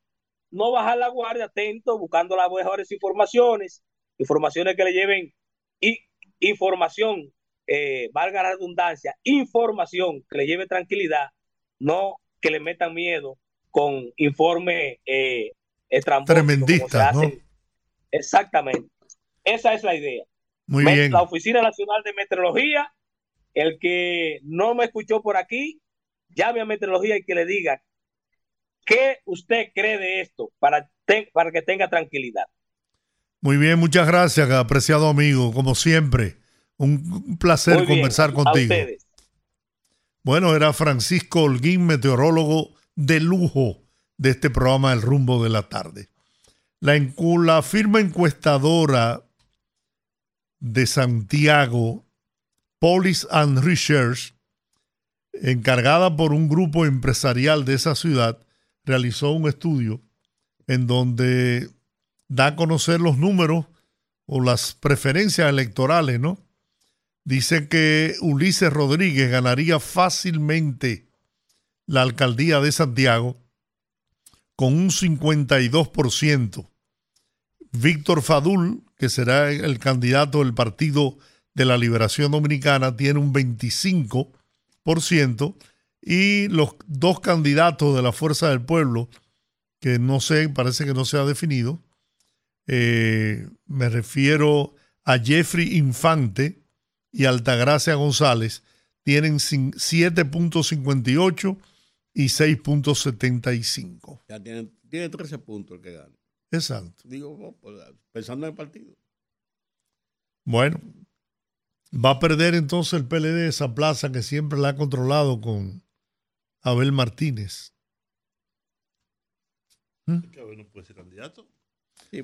no bajar la guardia, atento, buscando las mejores informaciones, informaciones que le lleven y información, eh, valga la redundancia, información que le lleve tranquilidad, no que le metan miedo con informe eh, Tremendista, ¿no? Exactamente. Esa es la idea. Muy bien. La Oficina Nacional de Meteorología, el que no me escuchó por aquí, llame a Meteorología y que le diga qué usted cree de esto para, para que tenga tranquilidad. Muy bien, muchas gracias, apreciado amigo, como siempre. Un, placer conversar contigo. Bueno, era Francisco Holguín, meteorólogo de lujo de este programa El Rumbo de la Tarde. La, la firma encuestadora de Santiago, Police and Research, encargada por un grupo empresarial de esa ciudad, realizó un estudio en donde da a conocer los números o las preferencias electorales, ¿no? Dice que Ulises Rodríguez ganaría fácilmente la alcaldía de Santiago con un 52%. Víctor Fadul, que será el candidato del Partido de la Liberación Dominicana, tiene un 25%. Y los dos candidatos de la Fuerza del Pueblo, que no sé, parece que no se ha definido, eh, me refiero a Jeffrey Infante y Altagracia González, tienen 7.58 y 6.75. Ya tiene, tiene 13 puntos el que gana. Exacto. Digo, pues, pensando en el partido. Bueno, va a perder entonces el PLD esa plaza que siempre la ha controlado con Abel Martínez. ¿Mm? Abel no puede ser candidato?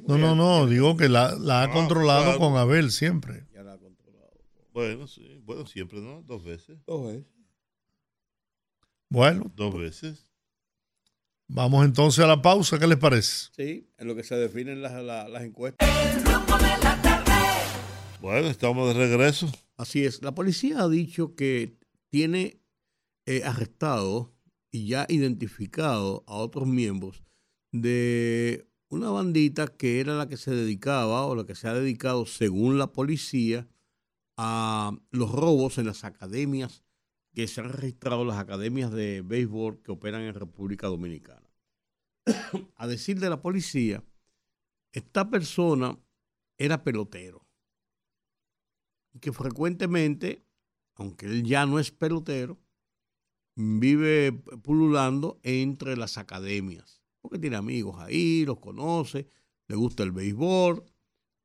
no, no, no, digo que la, ha ah, controlado con Abel siempre. Ya la ha controlado. Bueno, sí, bueno, siempre, ¿no? Dos veces. Dos veces. Bueno. Dos veces. Vamos entonces a la pausa, ¿qué les parece? Sí, en lo que se definen las, las, encuestas. Bueno, estamos de regreso. Así es, la policía ha dicho que tiene eh, arrestado y ya identificado a otros miembros de una bandita que era la que se dedicaba o la que se ha dedicado, según la policía, a los robos en las academias que se han registrado las academias de béisbol que operan en República Dominicana. (coughs) a decir de la policía, esta persona era pelotero. Y que frecuentemente, aunque él ya no es pelotero, vive pululando entre las academias. Porque tiene amigos ahí, los conoce, le gusta el béisbol.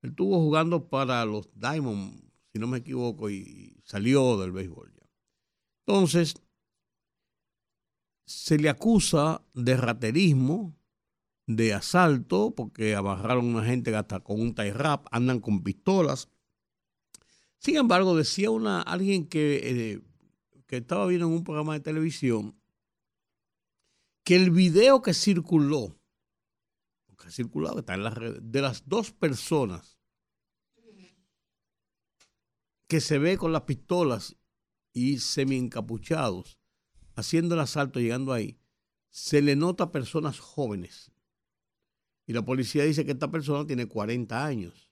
Él estuvo jugando para los Diamond, si no me equivoco, y salió del béisbol. Entonces, se le acusa de raterismo, de asalto, porque abarraron a una gente hasta con un tie rap, andan con pistolas. Sin embargo, decía una, alguien que, eh, que estaba viendo en un programa de televisión que el video que circuló, que circulado, está en la red, de las dos personas que se ve con las pistolas y semi encapuchados haciendo el asalto, llegando ahí, se le nota personas jóvenes. Y la policía dice que esta persona tiene 40 años.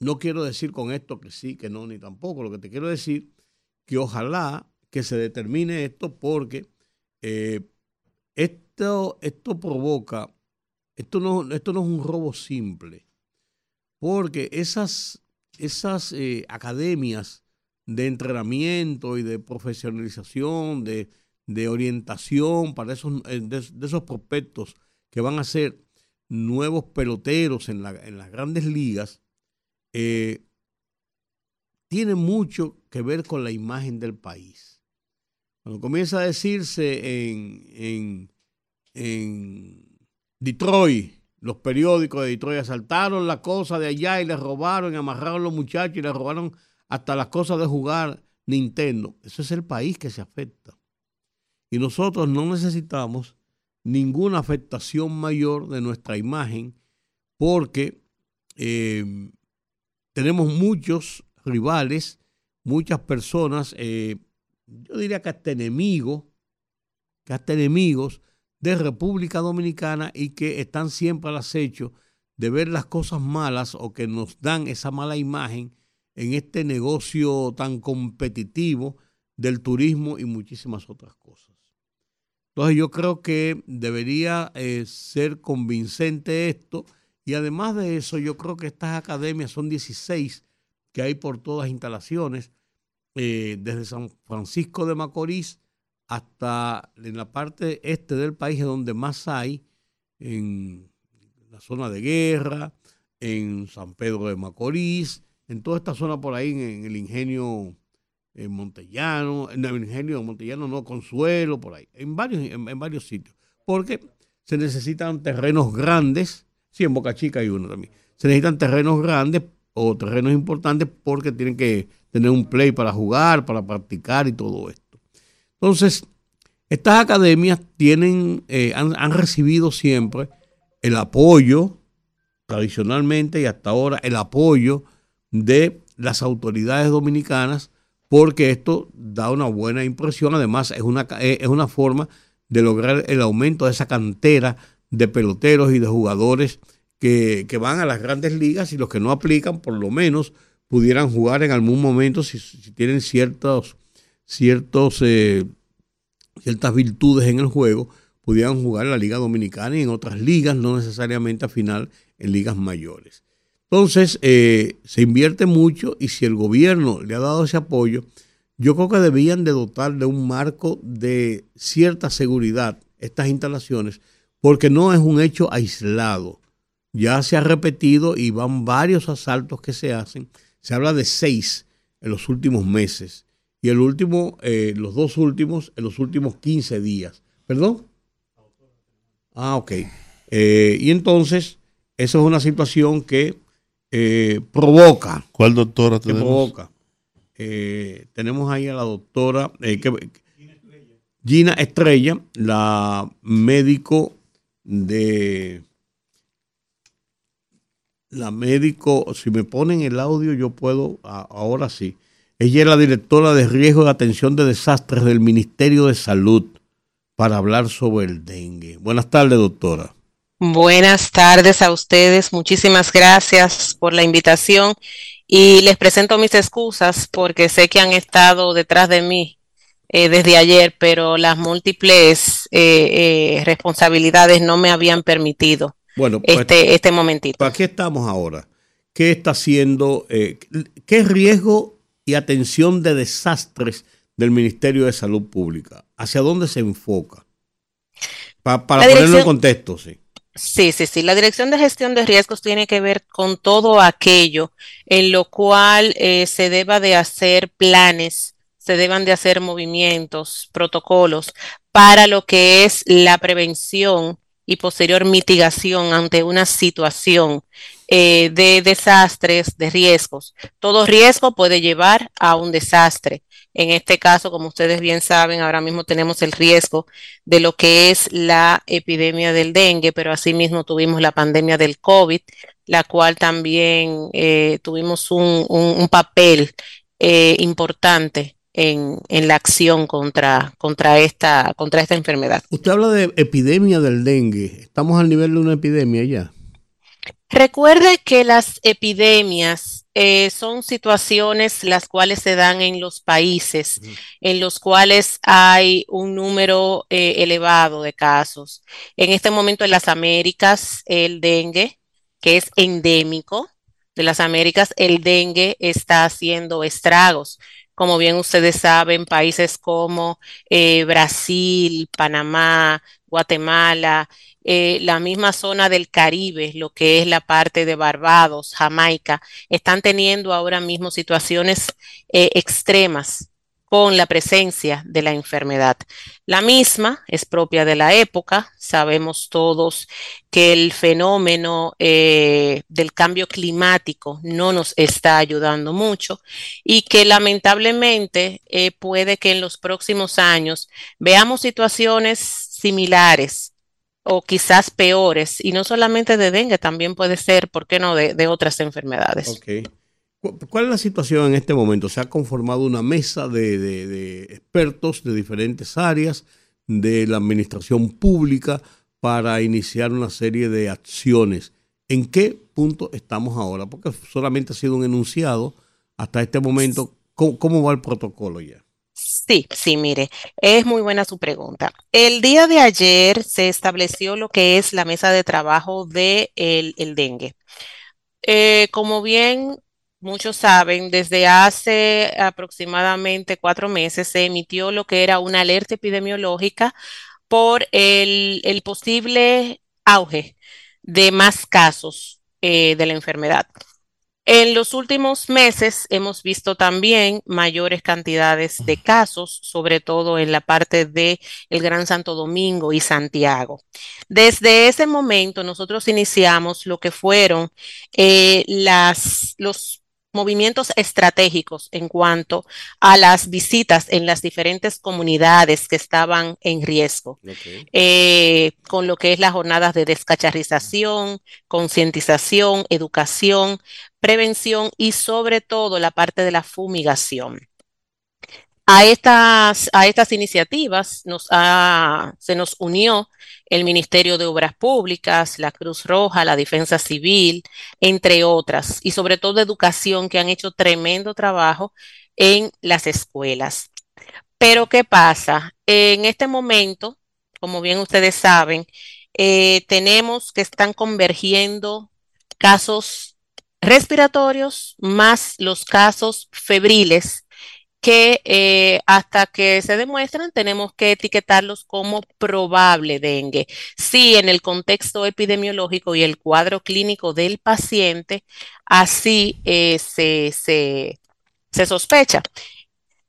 No quiero decir con esto que sí, que no, ni tampoco. Lo que te quiero decir que ojalá que se determine esto porque eh, esto, esto provoca, esto no, esto no es un robo simple, porque esas esas eh, academias de entrenamiento y de profesionalización, de, orientación para esos, eh, de, esos prospectos que van a ser nuevos peloteros en, las grandes ligas, eh, tiene mucho que ver con la imagen del país. Cuando comienza a decirse en, en Detroit, los periódicos de Detroit asaltaron la cosa de allá y les robaron y amarraron a los muchachos y les robaron hasta las cosas de jugar Nintendo. Eso es el país que se afecta. Y nosotros no necesitamos ninguna afectación mayor de nuestra imagen porque eh, tenemos muchos rivales, muchas personas, eh, yo diría que hasta enemigos, que hasta enemigos de República Dominicana y que están siempre al acecho de ver las cosas malas o que nos dan esa mala imagen en este negocio tan competitivo del turismo y muchísimas otras cosas. Entonces yo creo que debería eh, ser convincente esto Y además de eso, yo creo que estas academias son 16 que hay por todas instalaciones, eh, desde San Francisco de Macorís hasta en la parte este del país, donde más hay, en la zona de guerra, en San Pedro de Macorís, en toda esta zona por ahí, en, el ingenio en Montellano, en el ingenio Montellano, no, Consuelo, por ahí, en varios, en varios sitios. Porque se necesitan terrenos grandes Sí, en Boca Chica hay uno también. Se necesitan terrenos grandes o terrenos importantes porque tienen que tener un play para jugar, para practicar y todo esto. Entonces, estas academias tienen, eh, han, recibido siempre el apoyo, tradicionalmente y hasta ahora, el apoyo de las autoridades dominicanas, porque esto da una buena impresión. Además, es una, es una forma de lograr el aumento de esa cantera de peloteros y de jugadores que, van a las grandes ligas y los que no aplican, por lo menos, pudieran jugar en algún momento si, tienen ciertos, ciertos, eh, ciertas virtudes en el juego, pudieran jugar en la Liga Dominicana y en otras ligas, no necesariamente a final en ligas mayores. Entonces, eh, se invierte mucho y si el gobierno le ha dado ese apoyo, yo creo que debían de dotar de un marco de cierta seguridad estas instalaciones porque no es un hecho aislado. Ya se ha repetido y van varios asaltos que se hacen. Se habla de seis en los últimos meses y el último, eh, los dos últimos en los últimos 15 días. ¿Perdón? Ah, ok. Eh, y entonces, eso es una situación que eh, provoca. ¿Cuál doctora tenemos? Que provoca. tenemos ahí a la doctora Gina Estrella, la médico de la médico, si me ponen el audio yo puedo, ahora sí. Ella es la directora de riesgo de atención de desastres del Ministerio de Salud para hablar sobre el dengue. Buenas tardes, doctora. Buenas tardes a ustedes. Muchísimas gracias por la invitación y les presento mis excusas porque sé que han estado detrás de mí eh, desde ayer, pero las múltiples eh, eh, responsabilidades no me habían permitido bueno, pues, este, este momentito. ¿Para qué estamos ahora? ¿Qué está haciendo? ¿Qué riesgo y atención de desastres del Ministerio de Salud Pública? ¿Hacia dónde se enfoca? para ponerlo en contexto, sí. Sí, sí, sí. La Dirección de Gestión de Riesgos tiene que ver con todo aquello en lo cual se deba de hacer planes se deban de hacer movimientos, protocolos para lo que es la prevención y posterior mitigación ante una situación eh, de desastres, de riesgos. Todo riesgo puede llevar a un desastre. En este caso, como ustedes bien saben, ahora mismo tenemos el riesgo de lo que es la epidemia del dengue, pero asimismo tuvimos la pandemia del COVID, la cual también eh, tuvimos un, papel eh, importante en, la acción contra, contra, esta, contra esta enfermedad. Usted habla de epidemia del dengue. ¿Estamos al nivel de una epidemia ya? Recuerde que las epidemias eh, son situaciones las cuales se dan en los países en los cuales hay un número eh, elevado de casos. En este momento en las Américas, el dengue, que es endémico de las Américas, el dengue está haciendo estragos. Como bien ustedes saben, países como eh, Brasil, Panamá, Guatemala, eh, la misma zona del Caribe, lo que es la parte de Barbados, Jamaica, están teniendo ahora mismo situaciones eh, extremas con la presencia de la enfermedad. La misma es propia de la época. Sabemos todos que el fenómeno eh, del cambio climático no nos está ayudando mucho y que lamentablemente puede que en los próximos años veamos situaciones similares o quizás peores, y no solamente de dengue, también puede ser, ¿por qué no?, de, otras enfermedades. Okay. ¿Cuál es la situación en este momento? Se ha conformado una mesa de, expertos de diferentes áreas de la administración pública para iniciar una serie de acciones. ¿En qué punto estamos ahora? Porque solamente ha sido un enunciado hasta este momento. ¿Cómo, va el protocolo ya? Sí, sí, mire, es muy buena su pregunta. El día de ayer se estableció lo que es la mesa de trabajo del de el dengue. Eh, como bien muchos saben, desde hace aproximadamente cuatro meses se emitió lo que era una alerta epidemiológica por el, posible auge de más casos eh, de la enfermedad. En los últimos meses hemos visto también mayores cantidades de casos, sobre todo en la parte de el Gran Santo Domingo y Santiago. Desde ese momento nosotros iniciamos lo que fueron eh, las, los movimientos estratégicos en cuanto a las visitas en las diferentes comunidades que estaban en riesgo, eh, con lo que es las jornadas de descacharrización, concientización, educación, prevención y sobre todo la parte de la fumigación. A estas, a estas iniciativas nos se nos unió el Ministerio de Obras Públicas, la Cruz Roja, la Defensa Civil, entre otras, y sobre todo educación, que han hecho tremendo trabajo en las escuelas. Pero, ¿qué pasa? En este momento, como bien ustedes saben, eh, tenemos que están convergiendo casos respiratorios más los casos febriles que eh, hasta que se demuestran tenemos que etiquetarlos como probable dengue. Si en el contexto epidemiológico y el cuadro clínico del paciente, así eh, se, se, sospecha.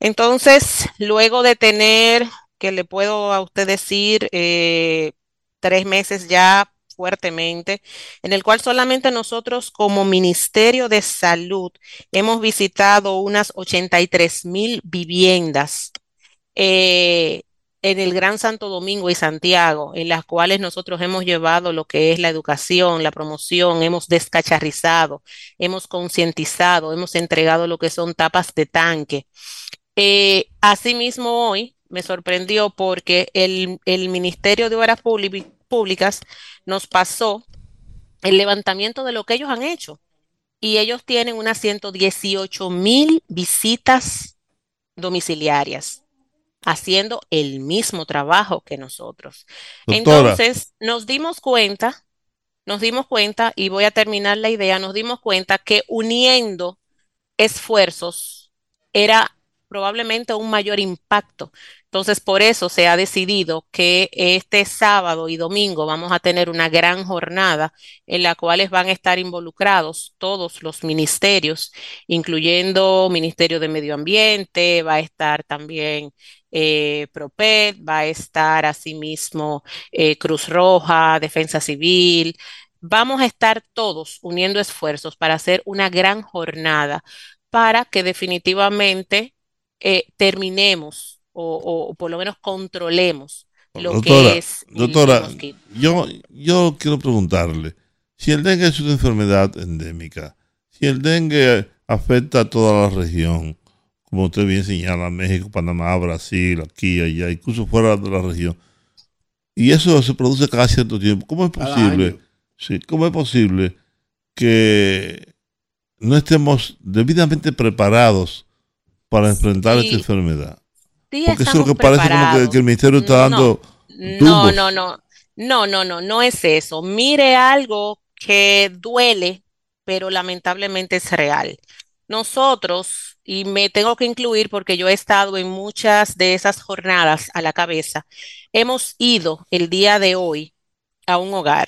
Entonces, luego de tener, que le puedo a usted decir, eh, tres meses ya fuertemente, en el cual solamente nosotros como Ministerio de Salud hemos visitado unas 83 mil viviendas eh, en el Gran Santo Domingo y Santiago, en las cuales nosotros hemos llevado lo que es la educación, la promoción, hemos descacharrizado, hemos concientizado, hemos entregado lo que son tapas de tanque. Eh, asimismo, hoy me sorprendió porque el, el Ministerio de Obras Públicas públicas nos pasó el levantamiento de lo que ellos han hecho. Y ellos tienen unas 118 mil visitas domiciliarias haciendo el mismo trabajo que nosotros. Entonces, nos dimos cuenta, nos dimos cuenta, y voy a terminar la idea, nos dimos cuenta que uniendo esfuerzos era probablemente un mayor impacto entonces, por eso se ha decidido que este sábado y domingo vamos a tener una gran jornada en la cual van a estar involucrados todos los ministerios, incluyendo Ministerio de Medio Ambiente, va a estar también eh, PROPED, va a estar asimismo eh, Cruz Roja, Defensa Civil. Vamos a estar todos uniendo esfuerzos para hacer una gran jornada para que definitivamente eh, terminemos o, por lo menos controlemos lo que es. Doctora, yo, yo quiero preguntarle, si el dengue es una enfermedad endémica, si el dengue afecta a toda la región, como usted bien señala, México, Panamá, Brasil, aquí, allá, incluso fuera de la región, y eso se produce cada cierto tiempo, ¿cómo es posible? Sí, ¿cómo es posible que no estemos debidamente preparados para enfrentar esta enfermedad? Porque eso es lo que parece como que, el ministerio está dando. No, no, no, no, no, no, no es eso. Mire algo que duele, pero lamentablemente es real. Nosotros, y me tengo que incluir porque yo he estado en muchas de esas jornadas a la cabeza, hemos ido el día de hoy a un hogar,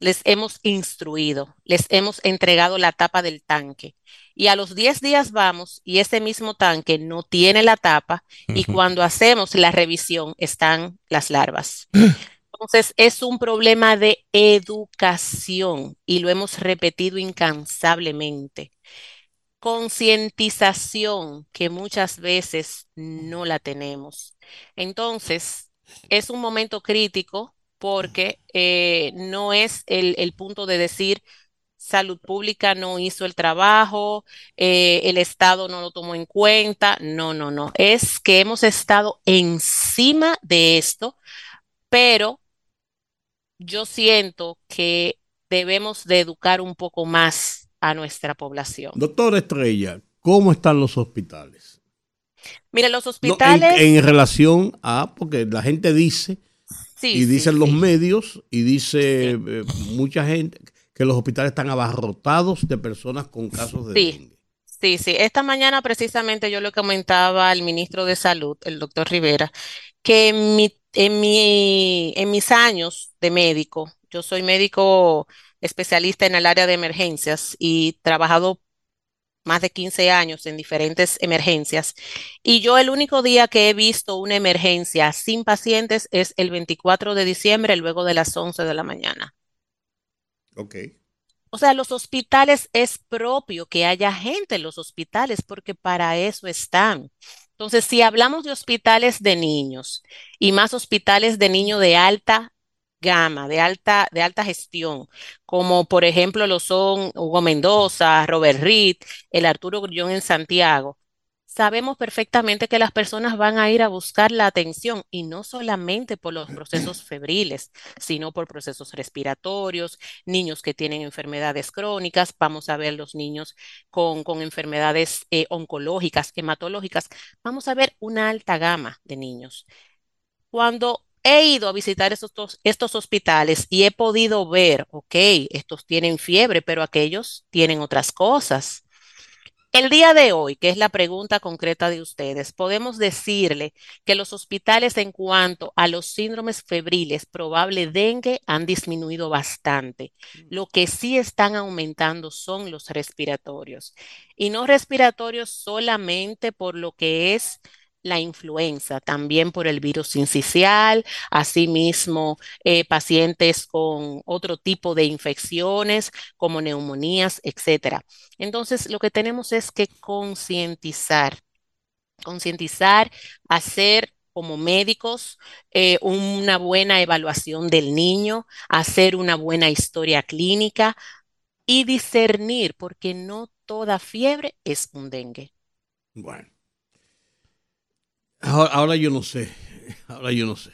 les hemos instruido, les hemos entregado la tapa del tanque y a los 10 días vamos y ese mismo tanque no tiene la tapa y cuando hacemos la revisión están las larvas. Entonces es un problema de educación y lo hemos repetido incansablemente. Concientización que muchas veces no la tenemos. Entonces es un momento crítico porque eh, no es el, el punto de decir, salud pública no hizo el trabajo, eh, el Estado no lo tomó en cuenta. No, no, no. Es que hemos estado encima de esto, pero yo siento que debemos de educar un poco más a nuestra población. Doctora Estrella, ¿cómo están los hospitales? Mire, los hospitales... en, relación a, porque la gente dice, y dicen los medios, y dice eh, mucha gente, que los hospitales están abarrotados de personas con casos de dengue. Sí, sí. Esta mañana precisamente yo le comentaba al ministro de Salud, el doctor Rivera, que en, mi, en, mi, en mis años de médico, yo soy médico especialista en el área de emergencias y trabajado más de 15 años en diferentes emergencias. Y yo el único día que he visto una emergencia sin pacientes es el 24 de diciembre, luego de las 11 de la mañana. Ok. O sea, los hospitales es propio que haya gente en los hospitales porque para eso están. Entonces, si hablamos de hospitales de niños y más hospitales de niños de alta gama, de alta, de alta gestión, como por ejemplo lo son Hugo Mendoza, Robert Reed, el Arturo Grullón en Santiago, sabemos perfectamente que las personas van a ir a buscar la atención y no solamente por los procesos febriles, sino por procesos respiratorios, niños que tienen enfermedades crónicas, vamos a ver los niños con, con enfermedades eh, oncológicas, hematológicas, vamos a ver una alta gama de niños. Cuando he ido a visitar estos, estos hospitales y he podido ver, ok, estos tienen fiebre, pero aquellos tienen otras cosas. El día de hoy, que es la pregunta concreta de ustedes, podemos decirle que los hospitales en cuanto a los síndromes febriles probable dengue han disminuido bastante. Lo que sí están aumentando son los respiratorios. Y no respiratorios solamente por lo que es la influenza, también por el virus incisional, asimismo eh, pacientes con otro tipo de infecciones como neumonías, etcétera. Entonces, lo que tenemos es que concientizar, concientizar, hacer como médicos eh, una buena evaluación del niño, hacer una buena historia clínica y discernir, porque no toda fiebre es un dengue. Bueno. Ahora, yo no sé, (laughs) ahora yo no sé.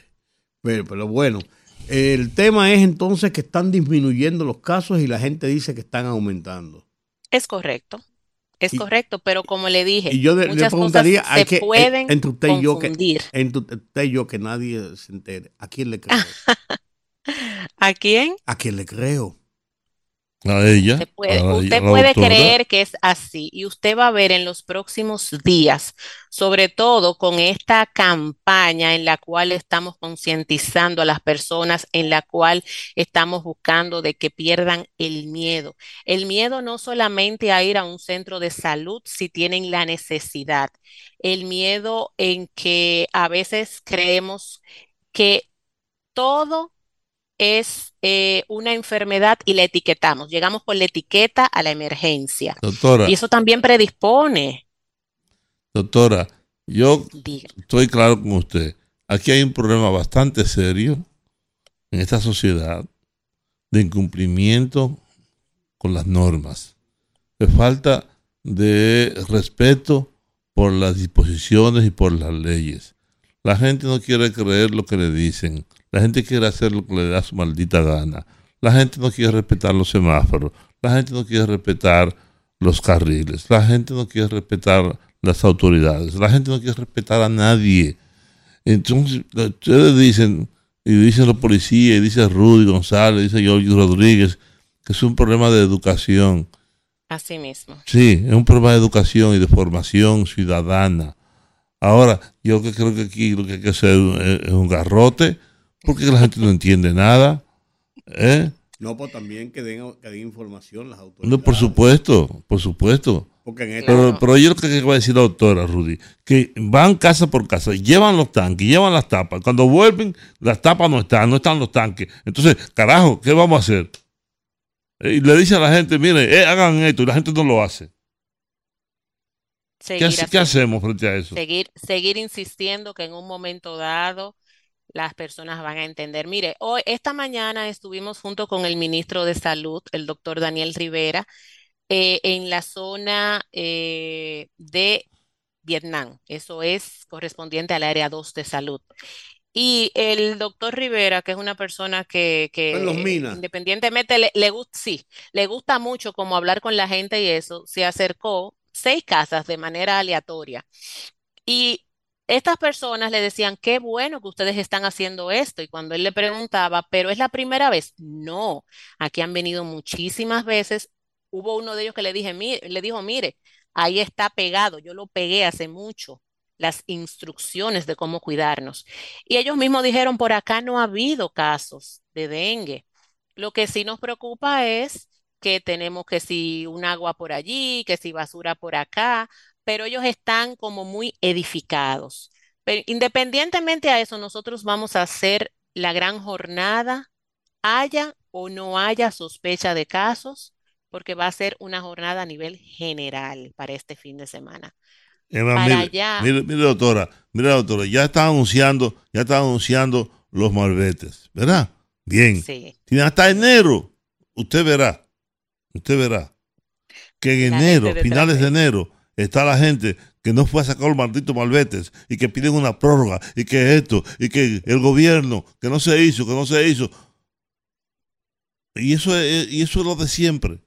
Pero, pero bueno, el tema es entonces que están disminuyendo los casos y la gente dice que están aumentando. Es correcto. Es correcto, pero como le dije, y yo muchas preguntaría, cosas se pueden entre usted y yo que (laughs) entre usted y yo que nadie se entere, ¿a quién le creo? (laughs) ¿A quién? ¿A quién le creo? A ella. Usted puede, creer que es así y usted va a ver en los próximos días, sobre todo con esta campaña en la cual estamos concientizando a las personas, en la cual estamos buscando de que pierdan el miedo. El miedo no solamente a ir a un centro de salud si tienen la necesidad, el miedo en que a veces creemos que todo es eh, una enfermedad y la etiquetamos. Llegamos con la etiqueta a la emergencia. Doctora. Y eso también predispone. Doctora, yo estoy claro con usted. Aquí hay un problema bastante serio en esta sociedad de incumplimiento con las normas, de falta de respeto por las disposiciones y por las leyes. La gente no quiere creer lo que le dicen. La gente quiere hacer lo que le da su maldita gana. La gente no quiere respetar los semáforos. La gente no quiere respetar los carriles. La gente no quiere respetar las autoridades. La gente no quiere respetar a nadie. Entonces, ustedes dicen, y dicen los policías, y dice Rudy González, dice Jorge Rodríguez, que es un problema de educación. Así mismo. Sí, es un problema de educación y de formación ciudadana. Ahora, yo creo que aquí lo que hay que hacer es un garrote porque la gente no entiende nada. ¿eh? No, pues también que den, que den información las autoridades. No, por supuesto, por supuesto. Porque pero, pero yo lo que va a decir la doctora Rudy, que van casa por casa, llevan los tanques, llevan las tapas. Cuando vuelven, las tapas no están, no están los tanques. Entonces, carajo, ¿qué vamos a hacer? Eh, y le dice a la gente, mire, eh, hagan esto, y la gente no lo hace. ¿Qué, ¿Qué, hacemos frente a eso? Seguir, seguir insistiendo que en un momento dado las personas van a entender. Mire, hoy, esta mañana estuvimos junto con el ministro de Salud, el doctor Daniel Rivera, eh, en la zona eh, de Vietnam. Eso es correspondiente al área 2 de salud. Y el doctor Rivera, que es una persona que, que independientemente le, le, sí, le gusta mucho como hablar con la gente y eso, se acercó seis casas de manera aleatoria Y estas personas le decían, qué bueno que ustedes están haciendo esto. Y cuando él le preguntaba, ¿pero es la primera vez? No, aquí han venido muchísimas veces. Hubo uno de ellos que le, dije, le dijo, mire, ahí está pegado, yo lo pegué hace mucho, las instrucciones de cómo cuidarnos. Y ellos mismos dijeron, por acá no ha habido casos de dengue. Lo que sí nos preocupa es que tenemos que si un agua por allí, que si basura por acá, pero ellos están como muy edificados. Pero independientemente a eso, nosotros vamos a hacer la gran jornada, haya o no haya sospecha de casos, porque va a ser una jornada a nivel general para este fin de semana. mire, doctora, mire, doctora, ya está anunciando, ya está anunciando los malbetes, ¿verdad? Bien. Sí. hasta enero, usted verá, usted verá que en enero, finales de enero, está la gente que no fue a sacar los malditos malbetes y que piden una prórroga y que esto y que el gobierno que no se hizo, que no se hizo. Y eso es, y eso es lo de siempre.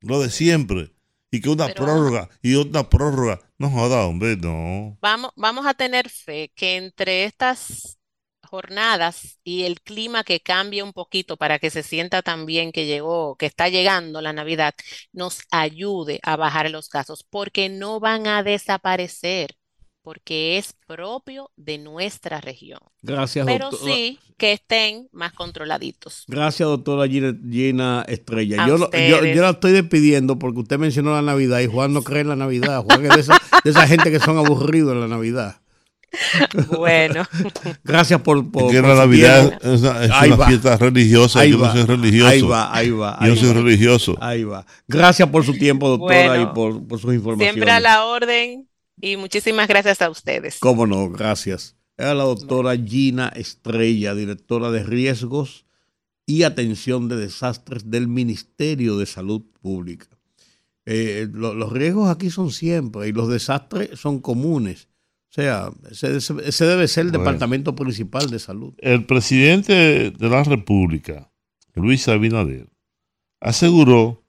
Lo de siempre. Y que una prórroga y otra prórroga. No joda, hombre, no. Vamos, vamos a tener fe que entre estas jornadas y el clima que cambie un poquito para que se sienta también que llegó, que está llegando la Navidad, nos ayude a bajar los casos, porque no van a desaparecer, porque es propio de nuestra región. Gracias, Pero sí que estén más controladitos. Gracias, doctora Gina Estrella. Yo, yo, la estoy despidiendo porque usted mencionó la Navidad y Juan no cree en la Navidad. Juan es de esa, de esa gente que son aburridos en la Navidad. (laughs) Bueno. Gracias por. por, la Navidad es una, fiesta religiosa. yo no soy religioso. Ahí va, ahí va. yo soy religioso. Ahí va. Gracias por su tiempo, doctora, y por, por sus informaciones. Siempre a la orden y muchísimas gracias a ustedes. Cómo no, gracias. Era la doctora Gina Estrella, directora de riesgos y atención de desastres del Ministerio de Salud Pública. Eh, los riesgos aquí son siempre y los desastres son comunes o sea, ese, debe ser el Departamento Principal de Salud. El presidente de la República, Luis Abinader, aseguró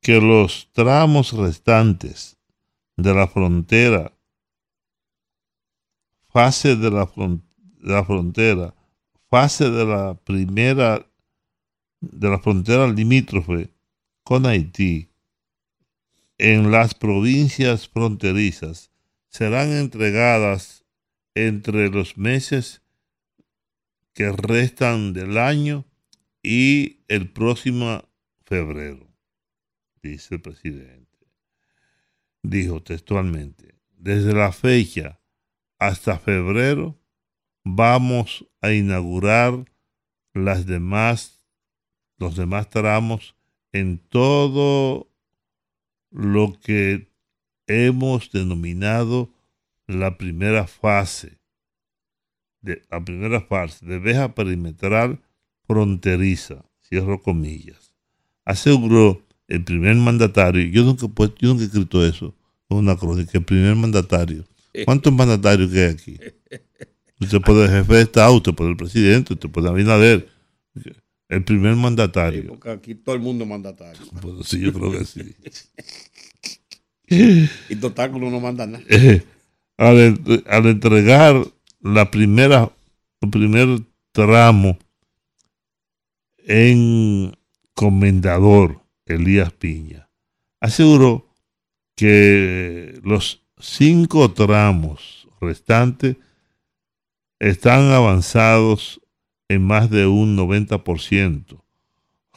que los tramos restantes de la frontera, fase de la, de la frontera, fase de la primera, de la frontera limítrofe con Haití, en las provincias fronterizas, serán entregadas entre los meses que restan del año y el próximo febrero, dice el presidente. Dijo textualmente, desde la fecha hasta febrero vamos a inaugurar las demás, los demás tramos en todo lo que hemos denominado la primera fase, de, la primera fase de veja perimetral fronteriza, cierro comillas. Aseguró el primer mandatario, yo nunca, yo nunca he escrito eso, una crónica, el primer mandatario. ¿Cuántos mandatarios hay aquí? Usted puede el jefe de Estado, usted puede el presidente, usted puede Abinader. El primer mandatario. porque aquí todo el mundo es mandatario. Pues sí, yo creo que sí. Y total no manda nada. (laughs) Al, entregar la primera, el primer tramo en Comendador Elías Piña, aseguró que los cinco tramos restantes están avanzados en más de un 90%,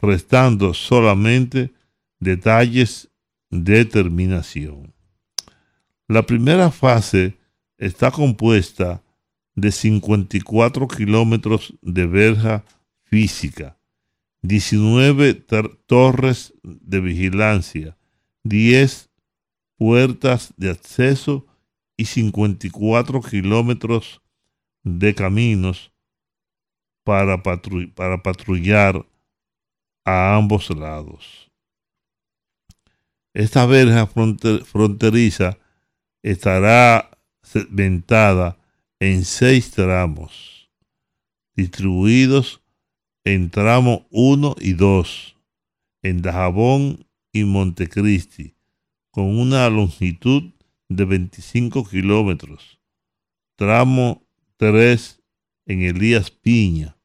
restando solamente detalles determinación. La primera fase está compuesta de 54 kilómetros de verja física, 19 torres de vigilancia, 10 puertas de acceso y 54 kilómetros de caminos para, para patrullar a ambos lados. Esta verja fronteriza estará segmentada en seis tramos, distribuidos en tramos 1 y 2, en Dajabón y Montecristi, con una longitud de 25 kilómetros, tramo 3 en Elías Piña,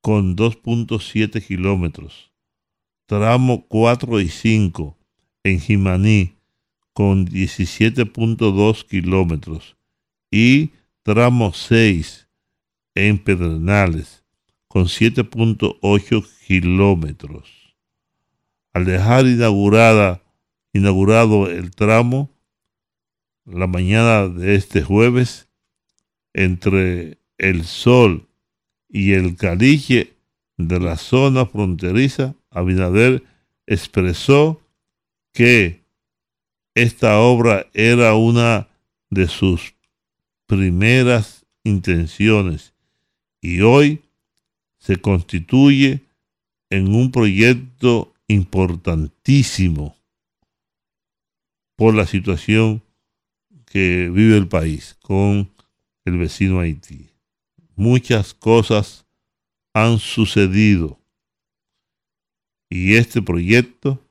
con 2.7 kilómetros, tramo 4 y 5 en Jimaní, con 17.2 kilómetros, y tramo 6 en Pedernales, con 7.8 kilómetros. Al dejar inaugurada, inaugurado el tramo, la mañana de este jueves, entre el Sol y el Caliche de la zona fronteriza, Abinader expresó que esta obra era una de sus primeras intenciones y hoy se constituye en un proyecto importantísimo por la situación que vive el país con el vecino Haití. Muchas cosas han sucedido y este proyecto,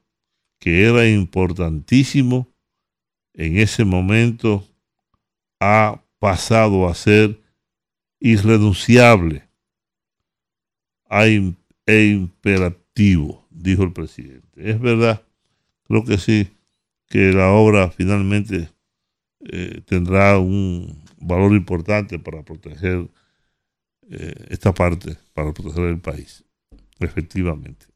que era importantísimo, en ese momento ha pasado a ser irrenunciable e imperativo, dijo el presidente. Es verdad, creo que sí, que la obra finalmente eh, tendrá un valor importante para proteger eh, esta parte, para proteger el país, efectivamente.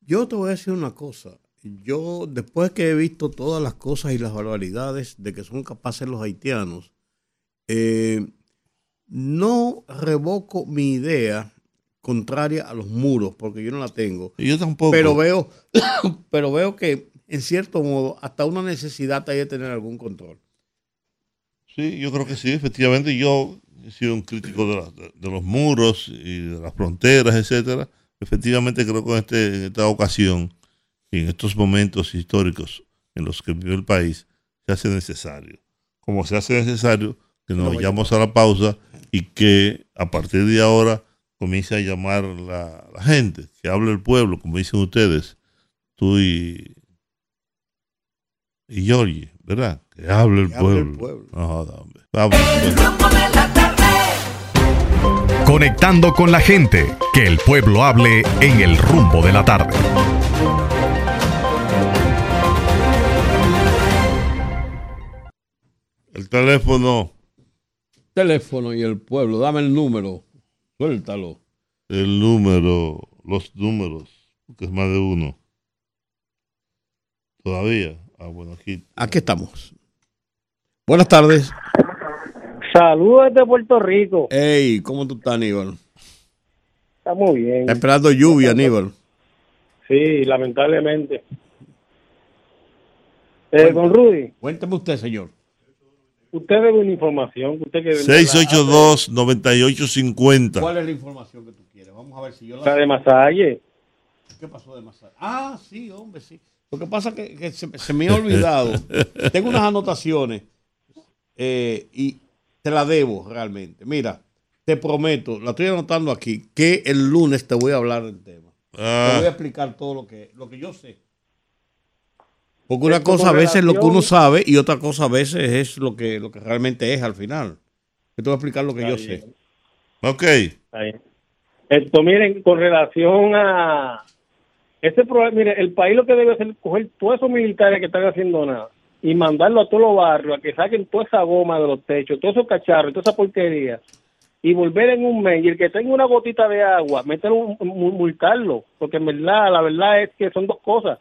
Yo te voy a decir una cosa. Yo, después que he visto todas las cosas y las barbaridades de que son capaces los haitianos, eh, no revoco mi idea contraria a los muros, porque yo no la tengo. Yo tampoco. Pero veo, (coughs) pero veo que, en cierto modo, hasta una necesidad hay de tener algún control. Sí, yo creo que sí, efectivamente. Yo he sido un crítico de, los muros y de las fronteras, etcétera. Efectivamente, creo que en, este, en esta ocasión y en estos momentos históricos en los que vive el país, se hace necesario. Como se hace necesario que nos vayamos a la pausa y que a partir de ahora comience a llamar la, la gente, que hable el pueblo, como dicen ustedes, tú y, y Georgie, ¿verdad? Que hable el pueblo. Vamos. Conectando con la gente, que el pueblo hable en el rumbo de la tarde. El teléfono. Teléfono y el pueblo, dame el número. Suéltalo. El número, los números, que es más de uno. Todavía. Ah, bueno, aquí. Aquí estamos. Buenas tardes. Saludos de Puerto Rico. Hey, ¿cómo tú estás, Aníbal? Está muy bien. Está esperando lluvia, Aníbal. Sí, lamentablemente. Eh, con Rudy. Cuénteme usted, señor usted debe una información. Usted que 682-9850. ¿Cuál es la información que tú quieres? Vamos a ver si yo la... de Masalle. ¿Qué pasó de Masalle? Ah, sí, hombre, sí. Lo que pasa es que, se, me ha olvidado. (laughs) Tengo unas anotaciones eh, y te la debo realmente. Mira, te prometo, la estoy anotando aquí, que el lunes te voy a hablar del tema. Te ah. voy a explicar todo lo que, lo que yo sé. Porque una cosa a veces es lo que uno sabe y otra cosa a veces es lo que, lo que realmente es al final. Yo te voy a explicar lo que yo sé. Ok. Esto, miren, con relación a este problema, mire, el país lo que debe hacer es coger todos esos militares que están haciendo nada y mandarlo a todos los barrios a que saquen toda esa goma de los techos, todos esos cacharros, toda esa porquería y volver en un mes y el que tenga una gotita de agua, meterlo, multarlo, porque en verdad, la verdad es que son dos cosas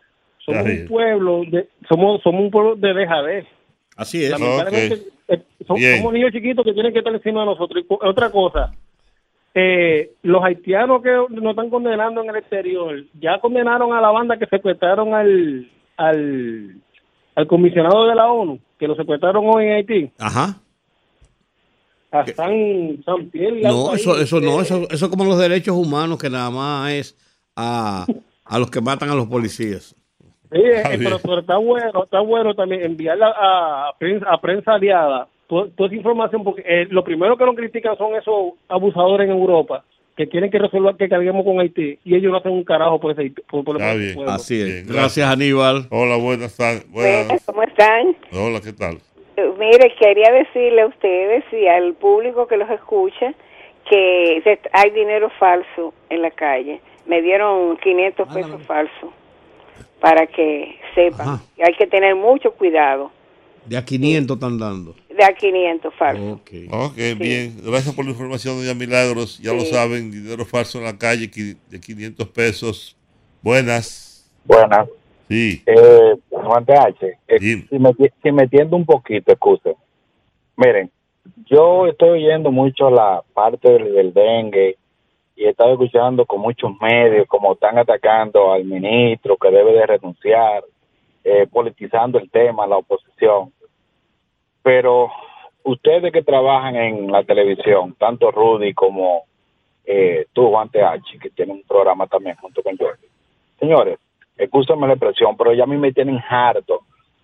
somos un pueblo, de, somos, somos un pueblo de dejadez. Así es. Eh, somos, niños chiquitos que tienen que estar encima de nosotros. Y otra cosa, eh, los haitianos que nos están condenando en el exterior, ya condenaron a la banda que secuestraron al, al, al comisionado de la ONU, que lo secuestraron hoy en Haití. Ajá. A San, San No, eso, eso no, eso, eso como los derechos humanos, que nada más es a, a los que matan a los policías. Sí, eh, pero, está bueno, está bueno también enviarla a, a, prensa, aliada toda, esa información, porque eh, lo primero que nos critican son esos abusadores en Europa que quieren que resuelva que carguemos con Haití y ellos no hacen un carajo por ese por, Así es. gracias. Aníbal. Hola, buenas tardes. ¿Cómo están? Hola, ¿qué tal? mire, quería decirle a ustedes y al público que los escucha que hay dinero falso en la calle. Me dieron 500 pesos falsos para que sepan. Hay que tener mucho cuidado. De a 500 están dando. De a 500 falsos. Ok, okay bien. Gracias por la información, doña Milagros. Ya lo saben, dinero falso en la calle de 500 pesos. Buenas. Buenas. Sí. Eh, Juan H, eh, si, me, si metiendo un poquito, excuse. Miren, yo estoy oyendo mucho la parte del, dengue y he estado escuchando con muchos medios como están atacando al ministro que debe de renunciar, eh, politizando el tema, la oposición. Pero ustedes que trabajan en la televisión, tanto Rudy como eh, tú, Juan TH, que tiene un programa también junto con Jordi. Señores, escúchame la expresión, pero ya a mí me tienen harto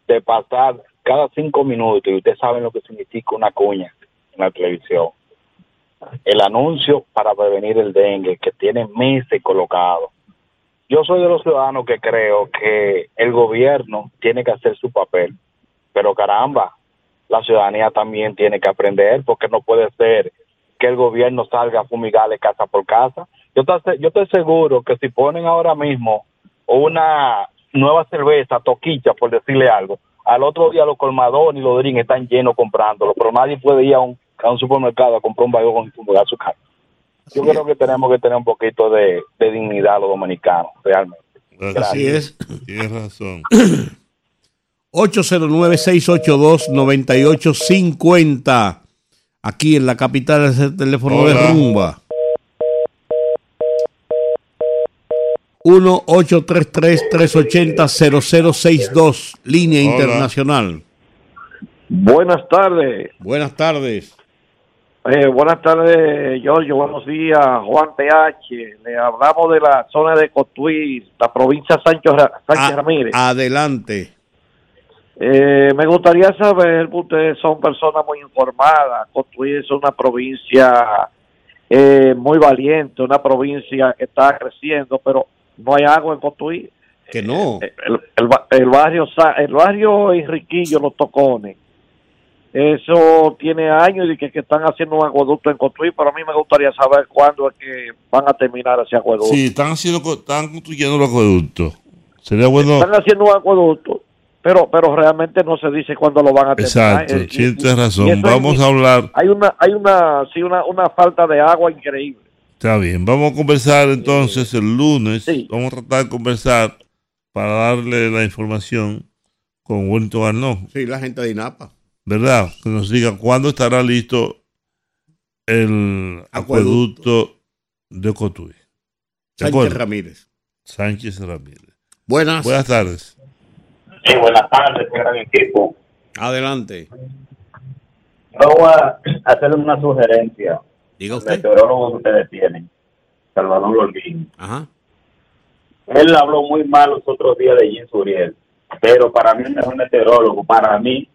de pasar cada cinco minutos, y ustedes saben lo que significa una cuña en la televisión. El anuncio para prevenir el dengue, que tiene meses colocado. Yo soy de los ciudadanos que creo que el gobierno tiene que hacer su papel, pero caramba, la ciudadanía también tiene que aprender, porque no puede ser que el gobierno salga a fumigarle casa por casa. Yo yo estoy seguro que si ponen ahora mismo una nueva cerveza, toquicha, por decirle algo, al otro día los colmadores y los drinks están llenos comprándolo, pero nadie puede ir a un, supermercado a comprar un vagón y fumigar su casa. Yo creo que tenemos que tener un poquito de, dignidad los dominicanos, realmente. Así es. (coughs) Tienes razón. (coughs) 809-682-9850. Aquí en la capital es el teléfono de Rumba. 1-833-380-0062, línea internacional. Buenas tardes. Buenas tardes. Eh, buenas tardes, Giorgio. Buenos días, Juan TH. Le hablamos de la zona de Cotuí, la provincia Sánchez, Sánchez Ramírez. Adelante. Eh, me gustaría saber, ustedes son personas muy informadas. Cotuí es una provincia eh, muy valiente, una provincia que está creciendo, pero no hay agua en Cotuí. Que no. Eh, el, barrio el barrio Enriquillo, Los Tocones, eso tiene años y que, que están haciendo un acueducto en Cotuí, pero a mí me gustaría saber cuándo es que van a terminar ese acueducto. Sí, están, haciendo, están construyendo el acueducto. Sería bueno. Están haciendo un acueducto, pero pero realmente no se dice cuándo lo van a terminar. Exacto, sí, tienes razón. Vamos a hablar. Hay una hay una sí una, una falta de agua increíble. Está bien, vamos a conversar entonces el lunes. Vamos a tratar de conversar para darle la información con Wellington Arnaud. Sí, la gente de INAPA. ¿Verdad? Que nos diga cuándo estará listo el acueducto, de Cotuí. Sánchez Ramírez. Sánchez Ramírez. Buenas. Buenas tardes. Sí, buenas tardes, gran equipo. Adelante. Yo voy a hacerle una sugerencia. Diga usted. El meteorólogo que ustedes tienen, Salvador Lolín. Ajá. Él habló muy mal los otros días de Jim Suriel, pero para mí el mejor meteorólogo, para mí,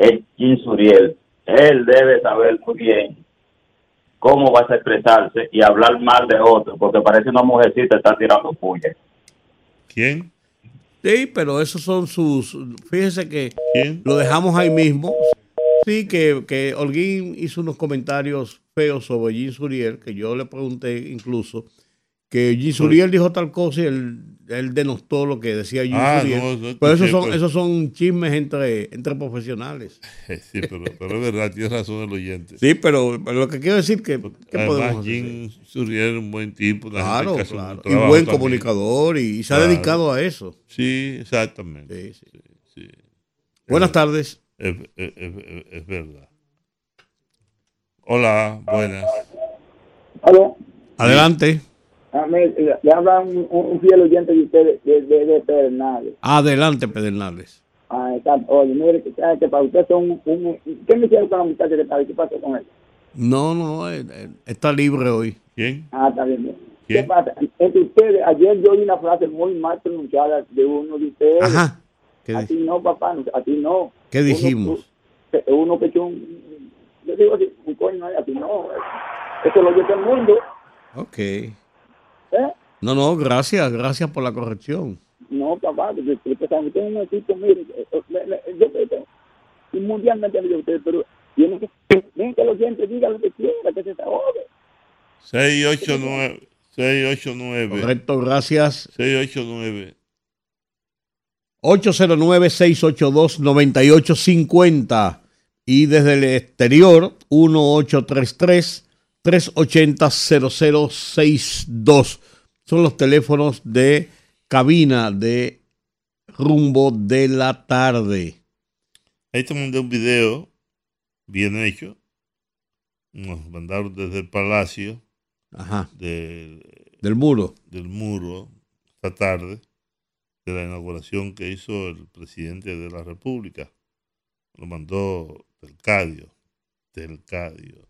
es Jim Suriel. Él debe saber muy bien cómo vas a expresarse y hablar mal de otro, porque parece una mujercita está tirando puya. ¿Quién? Sí, pero esos son sus... Fíjese que lo dejamos ahí mismo. Sí, que, que Holguín hizo unos comentarios feos sobre Jean Suriel, que yo le pregunté incluso, que Jean Suriel dijo tal cosa y él, él denostó lo que decía Jean ah, pero esos son, esos son chismes entre, entre profesionales. (laughs) Sí, pero, pero es verdad, tiene razón el oyente. Sí, pero, lo que quiero decir que... ¿qué Además, Jean Suriel es un buen tipo. Claro, claro. Y buen comunicador y, se ha dedicado a eso. Sí, exactamente. Sí, sí. Buenas tardes es, verdad. Hola, buenas. Adelante. Le habla un, fiel oyente de ustedes de, de, Pedernales. Adelante, Pedernales. Ah, está. Oye, mire, que, que para usted son un, ¿Qué me hicieron con la muchacha de ¿Qué pasó con él? No, no, está libre hoy. ¿Quién? Ah, está bien. ¿Qué pasa? Entre ustedes, ayer yo oí una frase muy mal pronunciada de uno de ustedes. Ajá. A ti no, papá, a ti no. ¿Qué dijimos? Uno, que echó un, yo digo así, un coño, a ti no. Eso lo oye todo el mundo. Ok. ¿Eh? No, no, gracias, gracias por la corrección. No, papá, porque usted un equipo, mire, eh, eh, yo, y mundialmente de ustedes, pero tienen que, tienen que los digan lo que quieran, que se ahogue. 689. 689. Correcto, gracias. 689. 809-682-9850 y desde el exterior 1833-380-0062. Son los teléfonos de cabina de rumbo de la tarde. Ahí te mandé un video bien hecho. Nos mandaron desde el palacio. del muro. Del muro, esta tarde, de la inauguración que hizo el presidente de la República. Lo mandó Telcadio. Telcadio.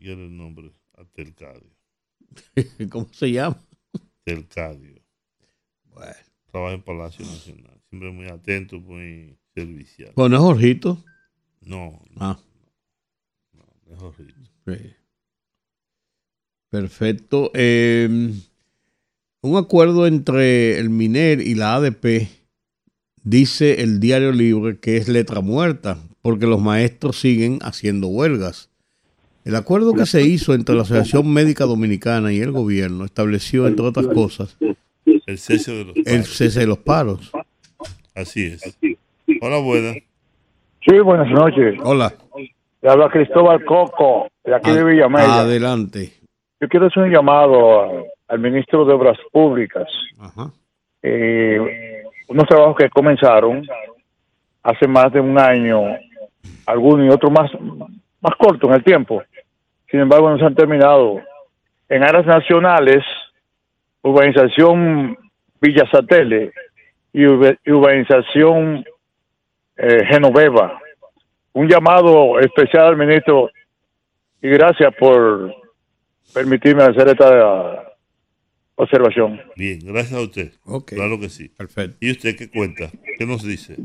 Y era el nombre a Telcadio. (laughs) ¿Cómo se llama? Telcadio. Bueno. Trabaja en Palacio Nacional. Siempre muy atento, muy servicial. ¿Bueno es Jorgito? No. Ah. No, no es Jorgito. Perfecto. Em, un acuerdo entre el MINER y la ADP dice el Diario Libre que es letra muerta porque los maestros siguen haciendo huelgas. El acuerdo que se hizo entre la Asociación Médica Dominicana y el gobierno estableció, entre otras cosas, el cese de los paros. El cese de los paros. Así es. Hola, buenas. Sí, buenas noches. Hola. Le habla Cristóbal Coco, de aquí de Villamella. Adelante. Yo quiero hacer un llamado al ministro de Obras Públicas. Ajá. Eh, unos trabajos que comenzaron hace más de un año, algunos y otros más, más cortos en el tiempo. Sin embargo, no se han terminado. En áreas nacionales, urbanización Villa Satélite y urbanización eh, Genoveva. Un llamado especial al ministro y gracias por permitirme hacer esta observación. Bien, gracias a usted. Claro que sí. Perfecto. ¿Y usted qué cuenta? ¿Qué nos dice?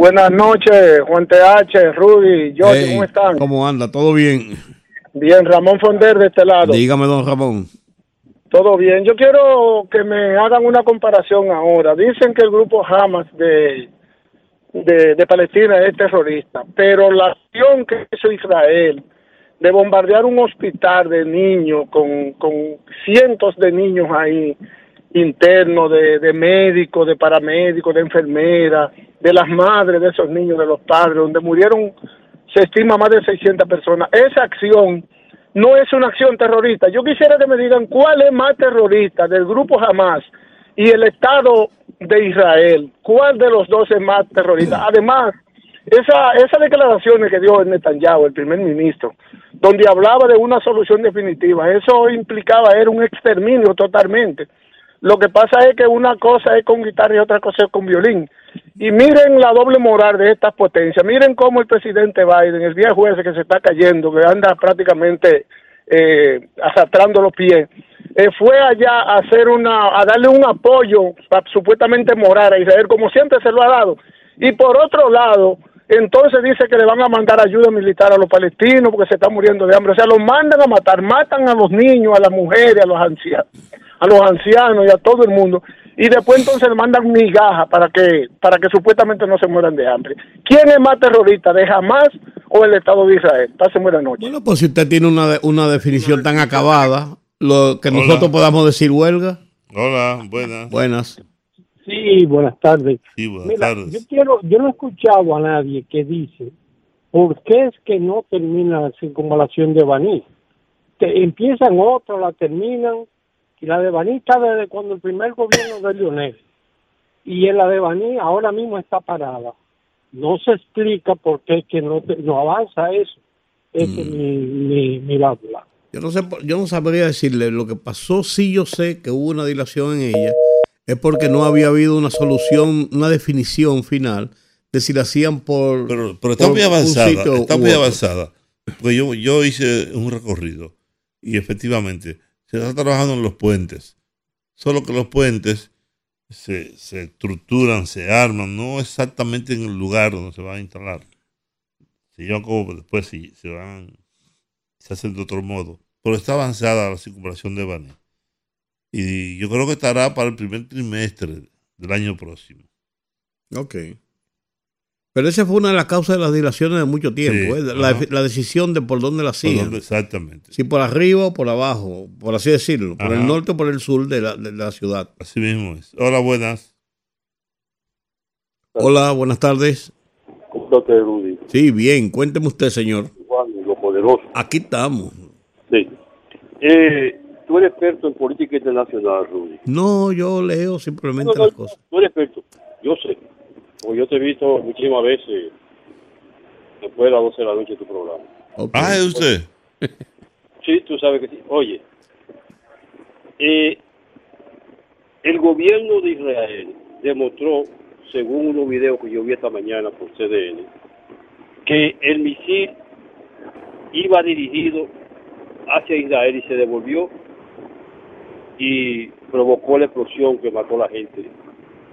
Buenas noches, Juan TH, Rudy, Jorge, ¿cómo están? ¿Cómo anda? ¿Todo bien? Bien, Ramón Fonder de este lado. Dígame, don Ramón. Todo bien. Yo quiero que me hagan una comparación ahora. Dicen que el grupo Hamas de, de, Palestina es terrorista, pero la acción que hizo Israel de bombardear un hospital de niños con, con cientos de niños ahí, internos, de, de médicos, de paramédicos, de enfermeras, de las madres de esos niños, de los padres, donde murieron, se estima más de 600 personas. Esa acción no es una acción terrorista. Yo quisiera que me digan cuál es más terrorista del grupo Hamas y el Estado de Israel. ¿Cuál de los dos es más terrorista? Además, esa, esas declaraciones que dio Netanyahu, el primer ministro, donde hablaba de una solución definitiva, eso implicaba era un exterminio totalmente. Lo que pasa es que una cosa es con guitarra y otra cosa es con violín. Y miren la doble moral de estas potencias. Miren cómo el presidente Biden, el viejo ese que se está cayendo, que anda prácticamente eh, los pies, eh, fue allá a hacer una, a darle un apoyo supuestamente moral a Israel, como siempre se lo ha dado. Y por otro lado, entonces dice que le van a mandar ayuda militar a los palestinos porque se están muriendo de hambre. O sea, los mandan a matar, matan a los niños, a las mujeres, a los ancianos a los ancianos y a todo el mundo y después entonces le mandan migajas para que para que supuestamente no se mueran de hambre. ¿Quién es más terrorista, de Hamas o el Estado de Israel? Pase buena noche. Bueno, pues si usted tiene una, una definición tan acabada, lo que nosotros podamos decir huelga. Hola, buenas. Buenas. Sí, buenas tardes. Sí, buenas tardes. Yo, quiero, yo no he escuchado a nadie que dice, ¿por qué es que no termina la circunvalación de Baní? Que empiezan otros, la terminan, y la de Baní está desde cuando el primer gobierno de Lionel. Y en la de Baní ahora mismo está parada. No se explica por qué que no, no avanza eso. Ese es mm. mi, mi, mi Yo no sé, yo no sabría decirle lo que pasó. Sí, yo sé que hubo una dilación en ella. Es porque no había habido una solución, una definición final de si la hacían por. Pero, pero está muy avanzada. Está muy avanzada. Porque yo, yo hice un recorrido y efectivamente se está trabajando en los puentes. Solo que los puentes se, estructuran, se arman, no exactamente en el lugar donde se van a instalar. Se llevan como después si se van, se hacen de otro modo. Pero está avanzada la circulación de Bani. Y yo creo que estará para el primer trimestre del año próximo. Ok. Pero esa fue una de las causas de las dilaciones de mucho tiempo, ¿eh? la, decisión de por dónde la hacían. exactamente. Si por arriba o por abajo, por así decirlo, por el norte o por el sur de la, de la ciudad. Así mismo es. Hola, buenas. Hola, buenas tardes. ¿Cómo está usted, Rudy? Sí, bien. Cuénteme usted, señor. Juan, lo poderoso. Aquí estamos. Sí. Eh, tú eres experto en política internacional, Rudy. No, yo leo simplemente las cosas. Tú eres experto. Yo sé. Porque yo te he visto muchísimas veces después de las 12 de la noche en tu programa. Ah, ¿es usted? Sí, tú sabes que sí. Oye, eh, el gobierno de Israel demostró, según unos videos que yo vi esta mañana por CDN, que el misil iba dirigido hacia Israel y se devolvió y provocó la explosión que mató a la gente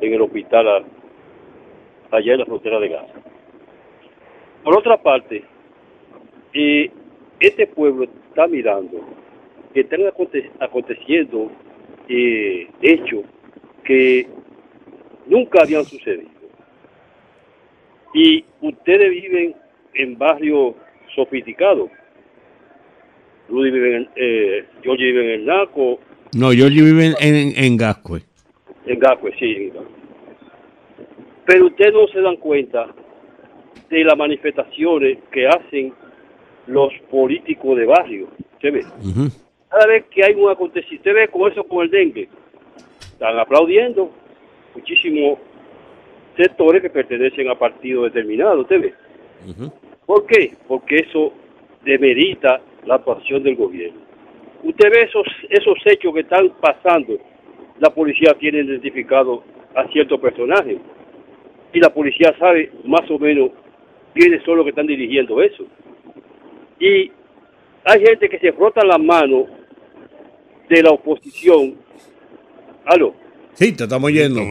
en el hospital allá en la frontera de Gaza. Por otra parte, eh, este pueblo está mirando que están aconteciendo eh, hechos que nunca habían sucedido. Y ustedes viven en barrios sofisticados. Rudy vive en, eh, vive en el Naco. No, Georgie vive en, en, Gascue. En Gascue, sí, en Gascue. Pero ustedes no se dan cuenta de las manifestaciones que hacen los políticos de barrio. ¿Se ve? Cada vez que hay un acontecimiento, usted ve como eso con el dengue. Están aplaudiendo muchísimos sectores que pertenecen a partidos determinados. ¿Usted ve? ¿Por qué? Porque eso demerita la actuación del gobierno. Usted ve esos, esos hechos que están pasando. La policía tiene identificado a ciertos personajes y la policía sabe más o menos quiénes son los que están dirigiendo eso. Y hay gente que se frota las manos de la oposición. ¿Aló? Sí, te estamos yendo.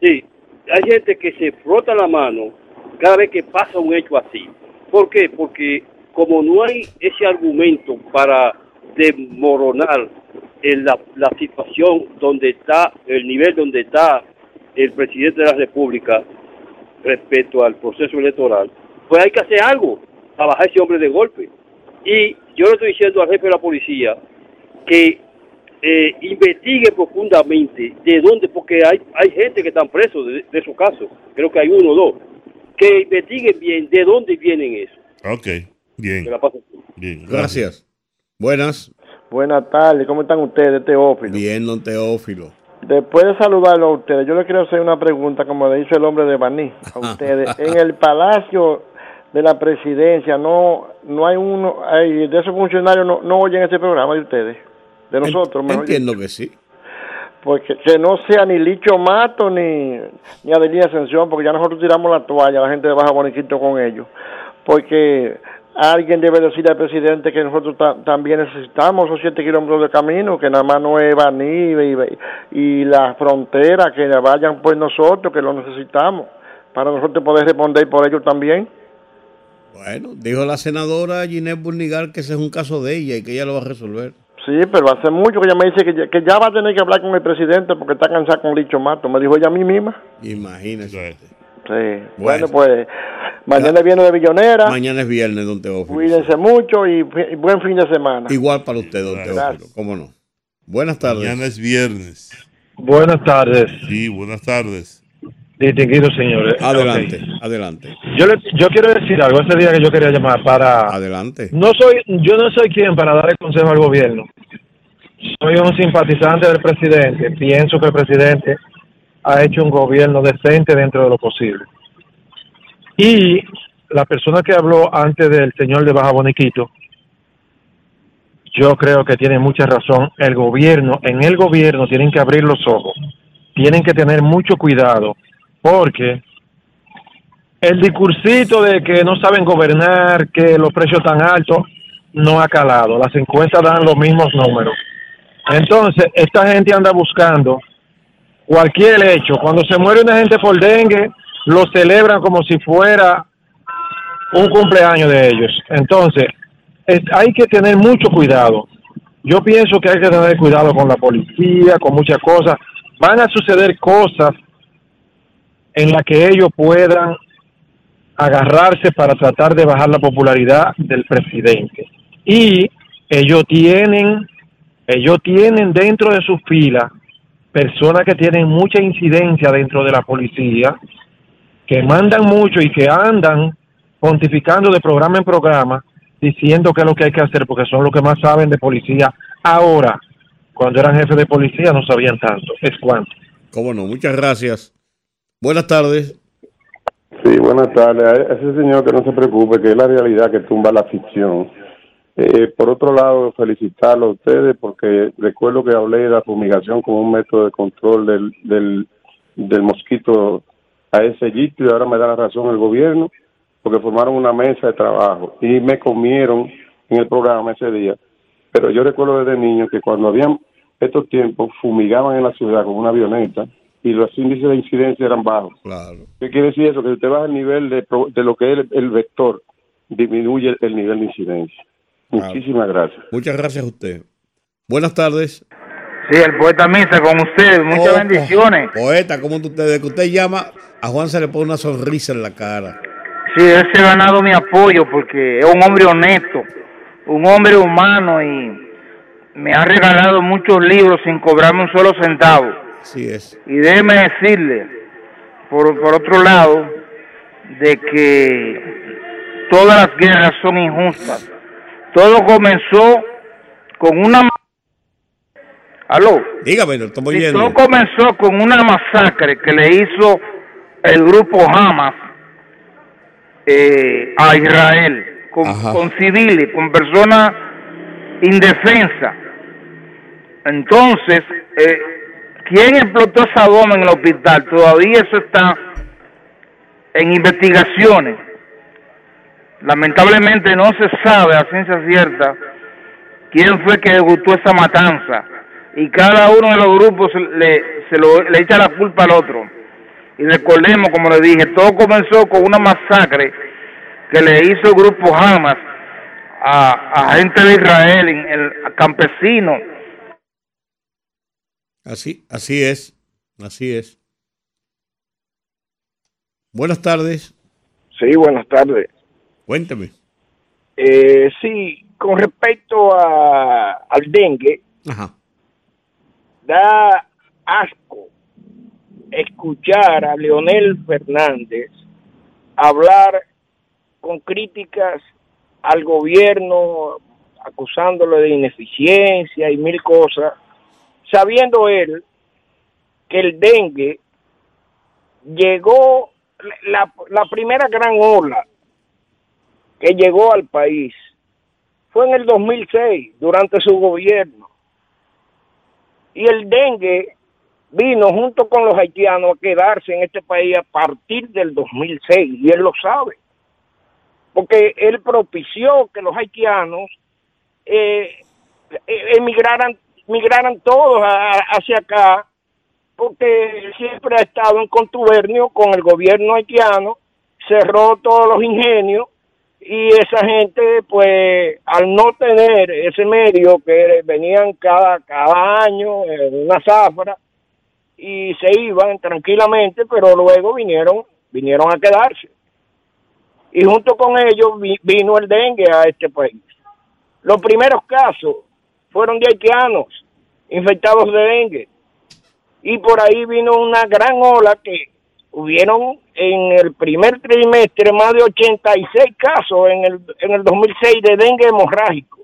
Sí, hay gente que se frota la mano cada vez que pasa un hecho así. ¿Por qué? Porque como no hay ese argumento para desmoronar en la, la situación donde está, el nivel donde está el presidente de la República respecto al proceso electoral, pues hay que hacer algo a bajar ese hombre de golpe. Y yo le estoy diciendo al jefe de la policía que eh, investigue profundamente de dónde, porque hay, hay gente que están presos de, de esos casos, creo que hay uno o dos, que investiguen bien de dónde vienen eso. Ok, bien. bien gracias. Buenas. Buenas tardes, ¿cómo están ustedes, Teófilo? Bien, don Teófilo. Después de saludarlo a ustedes, yo le quiero hacer una pregunta, como le hizo el hombre de Baní, a (laughs) ustedes. en el palacio de la presidencia, no no hay uno, hay, de esos funcionarios no, no oyen ese programa de ustedes, de nosotros. Entiendo que sí. Porque que no sea ni Licho Mato ni, ni Adelina Ascensión, porque ya nosotros tiramos la toalla, la gente de Baja Boniquito con ellos. Porque alguien debe decirle al presidente que nosotros también necesitamos esos siete kilómetros de camino, que nada más no es Baní y, y la frontera, que vayan pues nosotros, que lo necesitamos, para nosotros poder responder por ellos también. Bueno, dijo la senadora Ginette Burnigal que ese es un caso de ella y que ella lo va a resolver. Sí, pero hace mucho que ella me dice que ya, va a tener que hablar con el presidente porque está cansada con Licho Mato. Me dijo ella a mí misma. Imagínese. Sí. Bueno, pues mañana viene de Billonera. Mañana es viernes, don Teófilo. Cuídense mucho y, buen fin de semana. Igual para usted, don Teófilo. ¿Cómo no? Buenas tardes. Mañana es viernes. Buenas tardes. Sí, buenas tardes. Distinguidos señores. Adelante, adelante. Yo, yo quiero decir algo. Ese día que yo quería llamar para. Adelante. No soy, yo no soy quien para darle consejo al gobierno. Soy un simpatizante del presidente. Pienso que el presidente ha hecho un gobierno decente dentro de lo posible. Y la persona que habló antes del señor de Baja Boniquito, yo creo que tiene mucha razón. El gobierno, en el gobierno tienen que abrir los ojos, tienen que tener mucho cuidado, porque el discursito de que no saben gobernar, que los precios están altos, no ha calado. Las encuestas dan los mismos números. Entonces, esta gente anda buscando cualquier hecho. Cuando se muere una gente por dengue, lo celebran como si fuera un cumpleaños de ellos. Entonces, hay que tener mucho cuidado. Yo pienso que hay que tener cuidado con la policía, con muchas cosas. Van a suceder cosas en las que ellos puedan agarrarse para tratar de bajar la popularidad del presidente. Y ellos tienen, ellos tienen dentro de sus filas personas que tienen mucha incidencia dentro de la policía, que mandan mucho y que andan pontificando de programa en programa, diciendo qué es lo que hay que hacer, porque son los que más saben de policía ahora. Cuando eran jefes de policía no sabían tanto. Es cuanto. Cómo no, muchas gracias. Buenas tardes. Sí, buenas tardes. A ese señor que no se preocupe, que es la realidad que tumba la ficción. Eh, por otro lado, felicitarlo a ustedes porque recuerdo que hablé de la fumigación como un método de control del, del, del mosquito a ese y ahora me da la razón el gobierno porque formaron una mesa de trabajo y me comieron en el programa ese día. Pero yo recuerdo desde niño que cuando habían estos tiempos fumigaban en la ciudad con una avioneta y los índices de incidencia eran bajos. Claro. ¿Qué quiere decir eso? Que si usted baja el nivel de, de lo que es el, vector, disminuye el, nivel de incidencia. Muchísimas gracias. Muchas gracias a usted. Buenas tardes. Sí, el poeta Misa con usted. Muchas oh, bendiciones. Poeta, como usted, que usted llama, a Juan se le pone una sonrisa en la cara. Sí, él se ha ganado mi apoyo porque es un hombre honesto, un hombre humano y me ha regalado muchos libros sin cobrarme un solo centavo. Así es. Y déjeme decirle, por, por otro lado, de que todas las guerras son injustas. Todo comenzó con una... ¿Aló? Dígame, lo estamos yendo. Todo comenzó con una masacre que le hizo el grupo Hamas eh, a Israel, con, con civiles, con personas indefensas. Entonces, eh, ¿Quién explotó esa bomba en el hospital? Todavía eso está en investigaciones. Lamentablemente no se sabe a ciencia cierta quién fue que ejecutó esa matanza. Y cada uno de los grupos le, se lo, le echa la culpa al otro. Y recordemos, como le dije, todo comenzó con una masacre que le hizo el grupo Hamas a, a gente de Israel, en, el, a campesinos Así, así es, así es. Buenas tardes. Sí, buenas tardes. Cuéntame. Eh, sí, con respecto a, al dengue, da asco escuchar a Leonel Fernández hablar con críticas al gobierno, acusándolo de ineficiencia y mil cosas, sabiendo él que el dengue llegó, la, la primera gran ola que llegó al país fue en el 2006, durante su gobierno. Y el dengue vino junto con los haitianos a quedarse en este país a partir del 2006, y él lo sabe, porque él propició que los haitianos eh, eh emigraran migraran todos hacia acá, porque siempre ha estado en contubernio con el gobierno haitiano, cerró todos los ingenios y esa gente, pues, al no tener ese medio que venían cada, cada año en una zafra y se iban tranquilamente, pero luego vinieron, vinieron a quedarse. Y junto con ellos vino el dengue a este país. Los primeros casos fueron de haitianos infectados de dengue. Y por ahí vino una gran ola que hubieron en el primer trimestre más de 86 casos en el, en el 2006 de dengue hemorrágico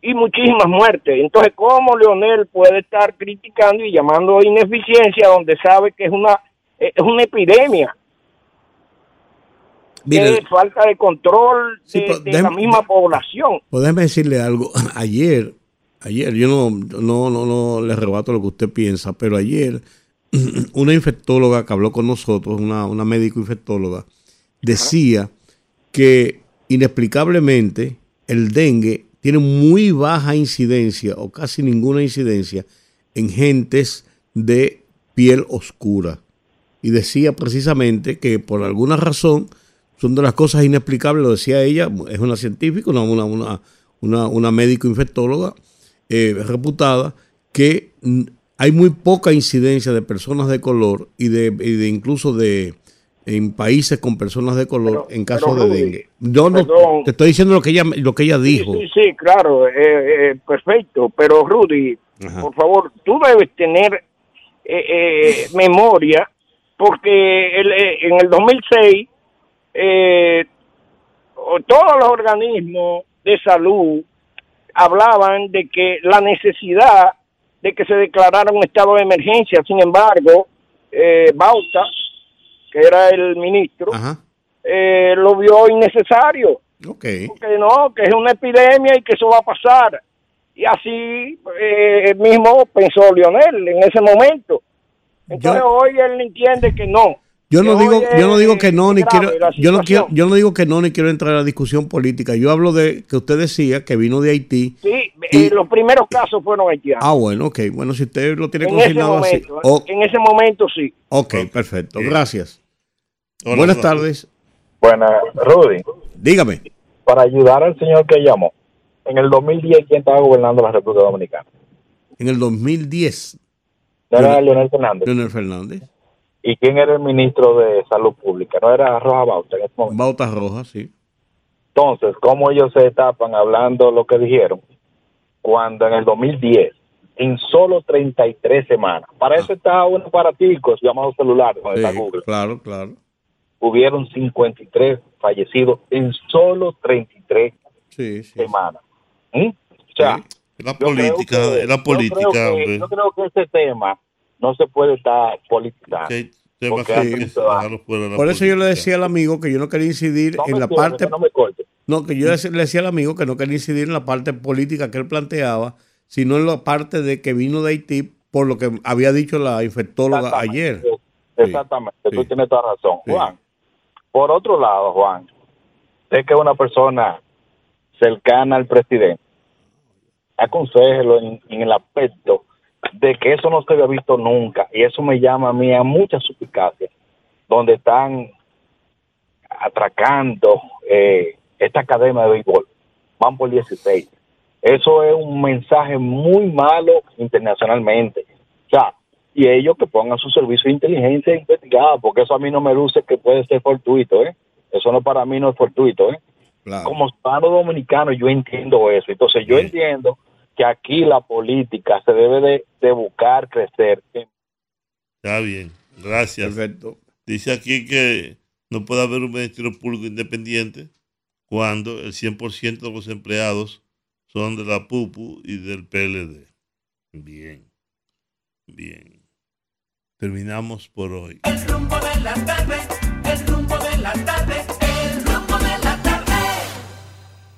y muchísimas muertes. Entonces, ¿cómo Leonel puede estar criticando y llamando a ineficiencia donde sabe que es una, es una epidemia? es falta de control de, la misma población. Podemos decirle algo. (laughs) Ayer, ayer, yo no, no, no, no le rebato lo que usted piensa, pero ayer (clears throat) una infectóloga que habló con nosotros, una, una médico infectóloga, decía que inexplicablemente el dengue tiene muy baja incidencia o casi ninguna incidencia en gentes de piel oscura. Y decía precisamente que por alguna razón son de las cosas inexplicables, lo decía ella, es una científica, una, una, médico infectóloga, eh, reputada que hay muy poca incidencia de personas de color y de, incluso de en países con personas de color en caso de dengue. Yo no, te estoy diciendo lo que ella, lo que ella dijo. Sí, sí, claro, eh, eh, perfecto. Pero Rudy, por favor, tú debes tener eh, memoria porque en el 2006 todos los organismos de salud hablaban de que la necesidad de que se declarara un estado de emergencia, sin embargo, Bauta que era el ministro, eh, lo vio innecesario. Okay. Que no, que es una epidemia y que eso va a pasar. Y así eh, mismo pensó Lionel en ese momento. Entonces hoy él entiende que no. Yo no digo, yo no digo que no ni quiero, yo no quiero, yo no digo que no ni quiero entrar a la discusión política. Yo hablo de que usted decía que vino de Haití. Sí, y, los primeros casos fueron haitianos. Ah, bueno, ok. Bueno, si usted lo tiene en consignado así. En ese momento sí. Ok, perfecto. Gracias. Buenas tardes. Buenas, Rudy. Dígame. Para ayudar al señor que llamó, en el 2010, ¿quién estaba gobernando la República Dominicana? En el 2010. ¿No era Leonel Fernández? Leonel Fernández. ¿Y quién era el ministro de Salud Pública? ¿No era Roja Bauta en ese momento? Bauta Roja, sí. Entonces, ¿cómo ellos se tapan hablando lo que dijeron? Cuando en el 2010, en solo 33 semanas, para eso ah. está un aparatico llamado celular, con sí, Google. Claro, claro hubieron 53 fallecidos en solo 33 semanas. ¿Mm? O sea, la política, la política. Yo creo, que, ese tema no se puede estar politizando. Por eso yo le decía al amigo que yo no quería incidir en la parte... No, que yo le decía al amigo que no quería incidir en la parte política que él planteaba, sino en la parte de que vino de Haití por lo que había dicho la infectóloga ayer. Exactamente, tú tienes toda razón. Juan, por otro lado, Juan, sé que una persona cercana al presidente, aconsejelo en, el aspecto de que eso no se había visto nunca y eso me llama a mí a muchas suspicacias, donde están atracando eh, esta academia de béisbol. Van por 16. Eso es un mensaje muy malo internacionalmente. O sea, y ellos que pongan su servicio de inteligencia investigada, porque eso a mí no me luce que puede ser fortuito, ¿eh? Eso no para mí no es fortuito, ¿eh? Como ciudadano dominicano yo entiendo eso. Entonces yo entiendo que aquí la política se debe de, buscar crecer. Está bien, gracias. Perfecto. Dice aquí que no puede haber un ministerio público independiente cuando el 100% de los empleados son de la PUPU y del PLD. Bien, bien terminamos por hoy. El rumbo de la tarde, el rumbo de la tarde.